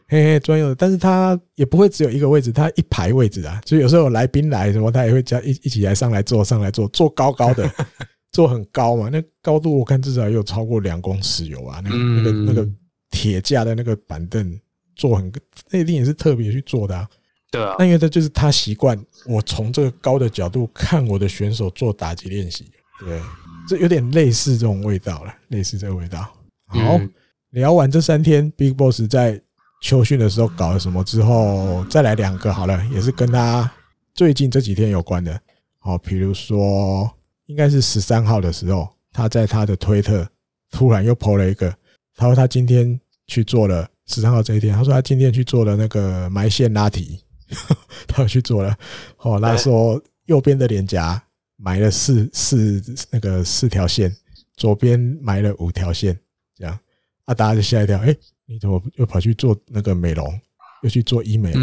嘿嘿，专用的，但是他也不会只有一个位置，他一排位置啊，所以有时候有来宾来什么，他也会叫一一起来上来坐，上来坐，坐高高的，坐很高嘛，那高度我看至少也有超过两公尺有啊，那个那个那个铁架的那个板凳做很，那一定也是特别去做的啊。对啊，那因为这就是他习惯我从这个高的角度看我的选手做打击练习，对，这有点类似这种味道了，类似这个味道。好，聊完这三天，Big Boss 在。秋训的时候搞了什么之后，再来两个好了，也是跟他最近这几天有关的。好，比如说应该是十三号的时候，他在他的推特突然又 po 了一个，他说他今天去做了十三号这一天，他说他今天去做了那个埋线拉提，他去做了。哦，他说右边的脸颊埋了四四那个四条线，左边埋了五条线，这样啊，大家就吓一跳，哎。你怎么又跑去做那个美容，又去做医美了？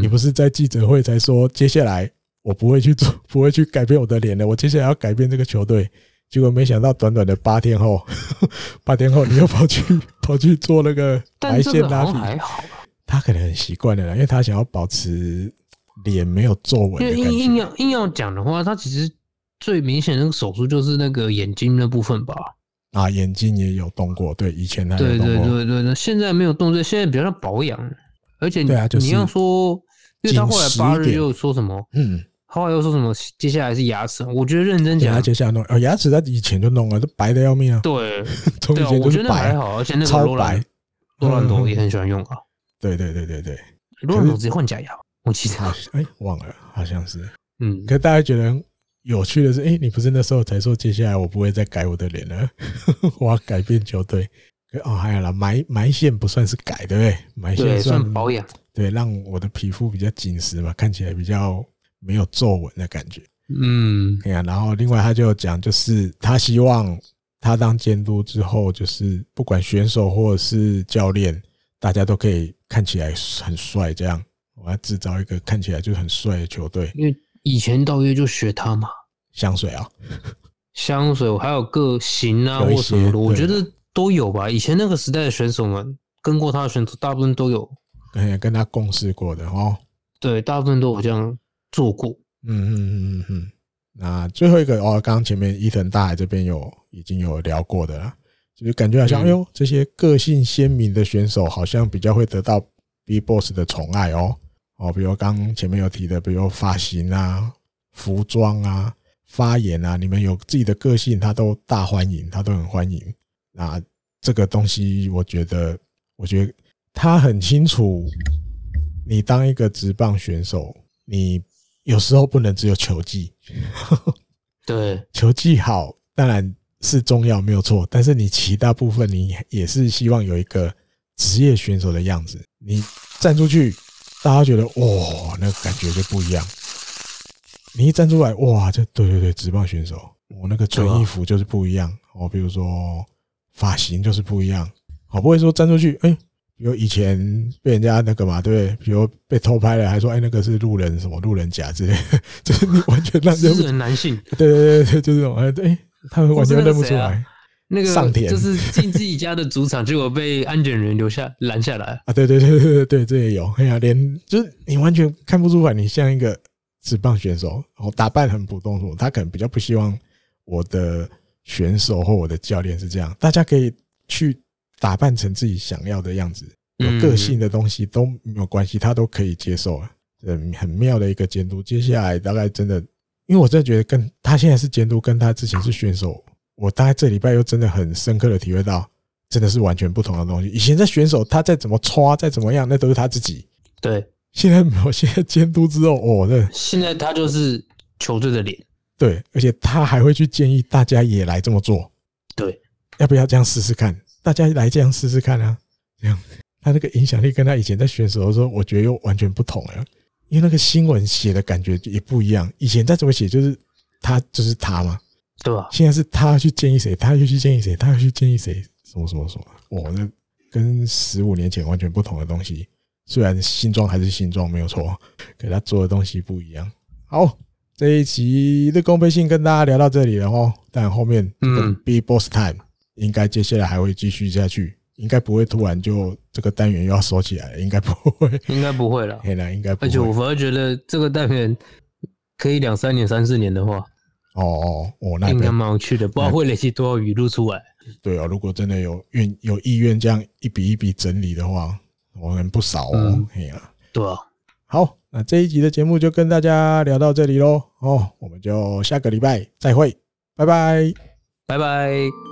你不是在记者会才说，接下来我不会去做，不会去改变我的脸的。我接下来要改变这个球队，结果没想到短短的八天后，八天后你又跑去 跑去做那个埋线拉皮。还好，他可能很习惯了，因为他想要保持脸没有皱纹。因为硬硬要硬要讲的话，他其实最明显那个手术就是那个眼睛那部分吧。啊，眼睛也有动过，对，以前他有动过，对对对对，那现在没有动，这现在比较像保养，而且你、啊就是、你要说，因为他后来八日又说什么，嗯，后来又说什么接下来是牙齿，我觉得认真讲，接下来弄哦，牙齿他以前就弄了，都白的要命啊。对，从以前我觉得还好，而且那个超白，罗兰多也很喜欢用啊。对对对对对，罗兰多直接换假牙，我记得哎忘了，好像是。嗯，可大家觉得有趣的是，哎，你不是那时候才说接下来我不会再改我的脸了，我要改变球队。哦，还有啦，埋埋线不算是改，对不对？埋线算保养，对，让我的皮肤比较紧实嘛，看起来比较没有皱纹的感觉。嗯，对啊。然后另外他就讲，就是他希望他当监督之后，就是不管选手或者是教练，大家都可以看起来很帅。这样，我要制造一个看起来就很帅的球队。因为以前道约就学他嘛，香水啊，香水还有个型啊或什么的，我觉得。都有吧，以前那个时代的选手们跟过他的选手，大部分都有跟跟他共事过的哦。对，大部分都有这样做过。嗯嗯嗯嗯嗯。那最后一个哦，刚刚前面伊藤大海这边有已经有聊过的了，就是感觉好像哎呦，这些个性鲜明的选手好像比较会得到 Big Boss 的宠爱哦。哦，比如刚前面有提的，比如发型啊、服装啊、发言啊，你们有自己的个性，他都大欢迎，他都很欢迎。那这个东西，我觉得，我觉得他很清楚，你当一个直棒选手，你有时候不能只有球技，对，球技好当然是重要，没有错。但是你其他部分，你也是希望有一个职业选手的样子。你站出去，大家觉得哇，那个感觉就不一样。你一站出来，哇，这对对对，职棒选手，我那个穿衣服就是不一样。哦，比如说。发型就是不一样，好不会说站出去，哎，比如以前被人家那个嘛，对？比如被偷拍了，还说哎，那个是路人什么路人甲之类的，就是你完全认不出来。男性，对对对对，就这种，哎，他们完全认不出来。那个上田就是进自己家的主场，结果被安检人留下拦下来 啊！对对对对对对，这也有。哎呀，连就是你完全看不出来，你像一个职棒选手，然后打扮很普通，什么他可能比较不希望我的。选手或我的教练是这样，大家可以去打扮成自己想要的样子，有个性的东西都没有关系，他都可以接受啊。嗯，很妙的一个监督。接下来大概真的，因为我真的觉得跟他现在是监督，跟他之前是选手，我大概这礼拜又真的很深刻的体会到，真的是完全不同的东西。以前在选手，他再怎么刷，再怎么样，那都是他自己。对，现在没有，现在监督之后，哦，那现在他就是球队的脸。对，而且他还会去建议大家也来这么做。对，要不要这样试试看？大家来这样试试看啊！这样，他那个影响力跟他以前在选手的时候，我觉得又完全不同了。因为那个新闻写的感觉也不一样。以前再怎么写，就是他就是他嘛，对吧？现在是他去建议谁，他又去建议谁，他又去建议谁，什么什么什么。我那跟十五年前完全不同的东西。虽然新装还是新装没有错，可他做的东西不一样。好。这一期的公配信跟大家聊到这里了哦，但后面嗯，Big Boss Time 应该接下来还会继续下去，应该不会突然就这个单元又要收起来了，应该不会，应该不会了，应该不会。而且我反而觉得这个单元可以两三年、三四年的话，哦哦哦，那应该蛮有趣的，不知道会累积多少语录出来。对啊，如果真的有愿有意愿这样一笔一笔整理的话，我们不少哦。哎呀，对啊，好。那这一集的节目就跟大家聊到这里喽，哦，我们就下个礼拜再会，拜拜，拜拜。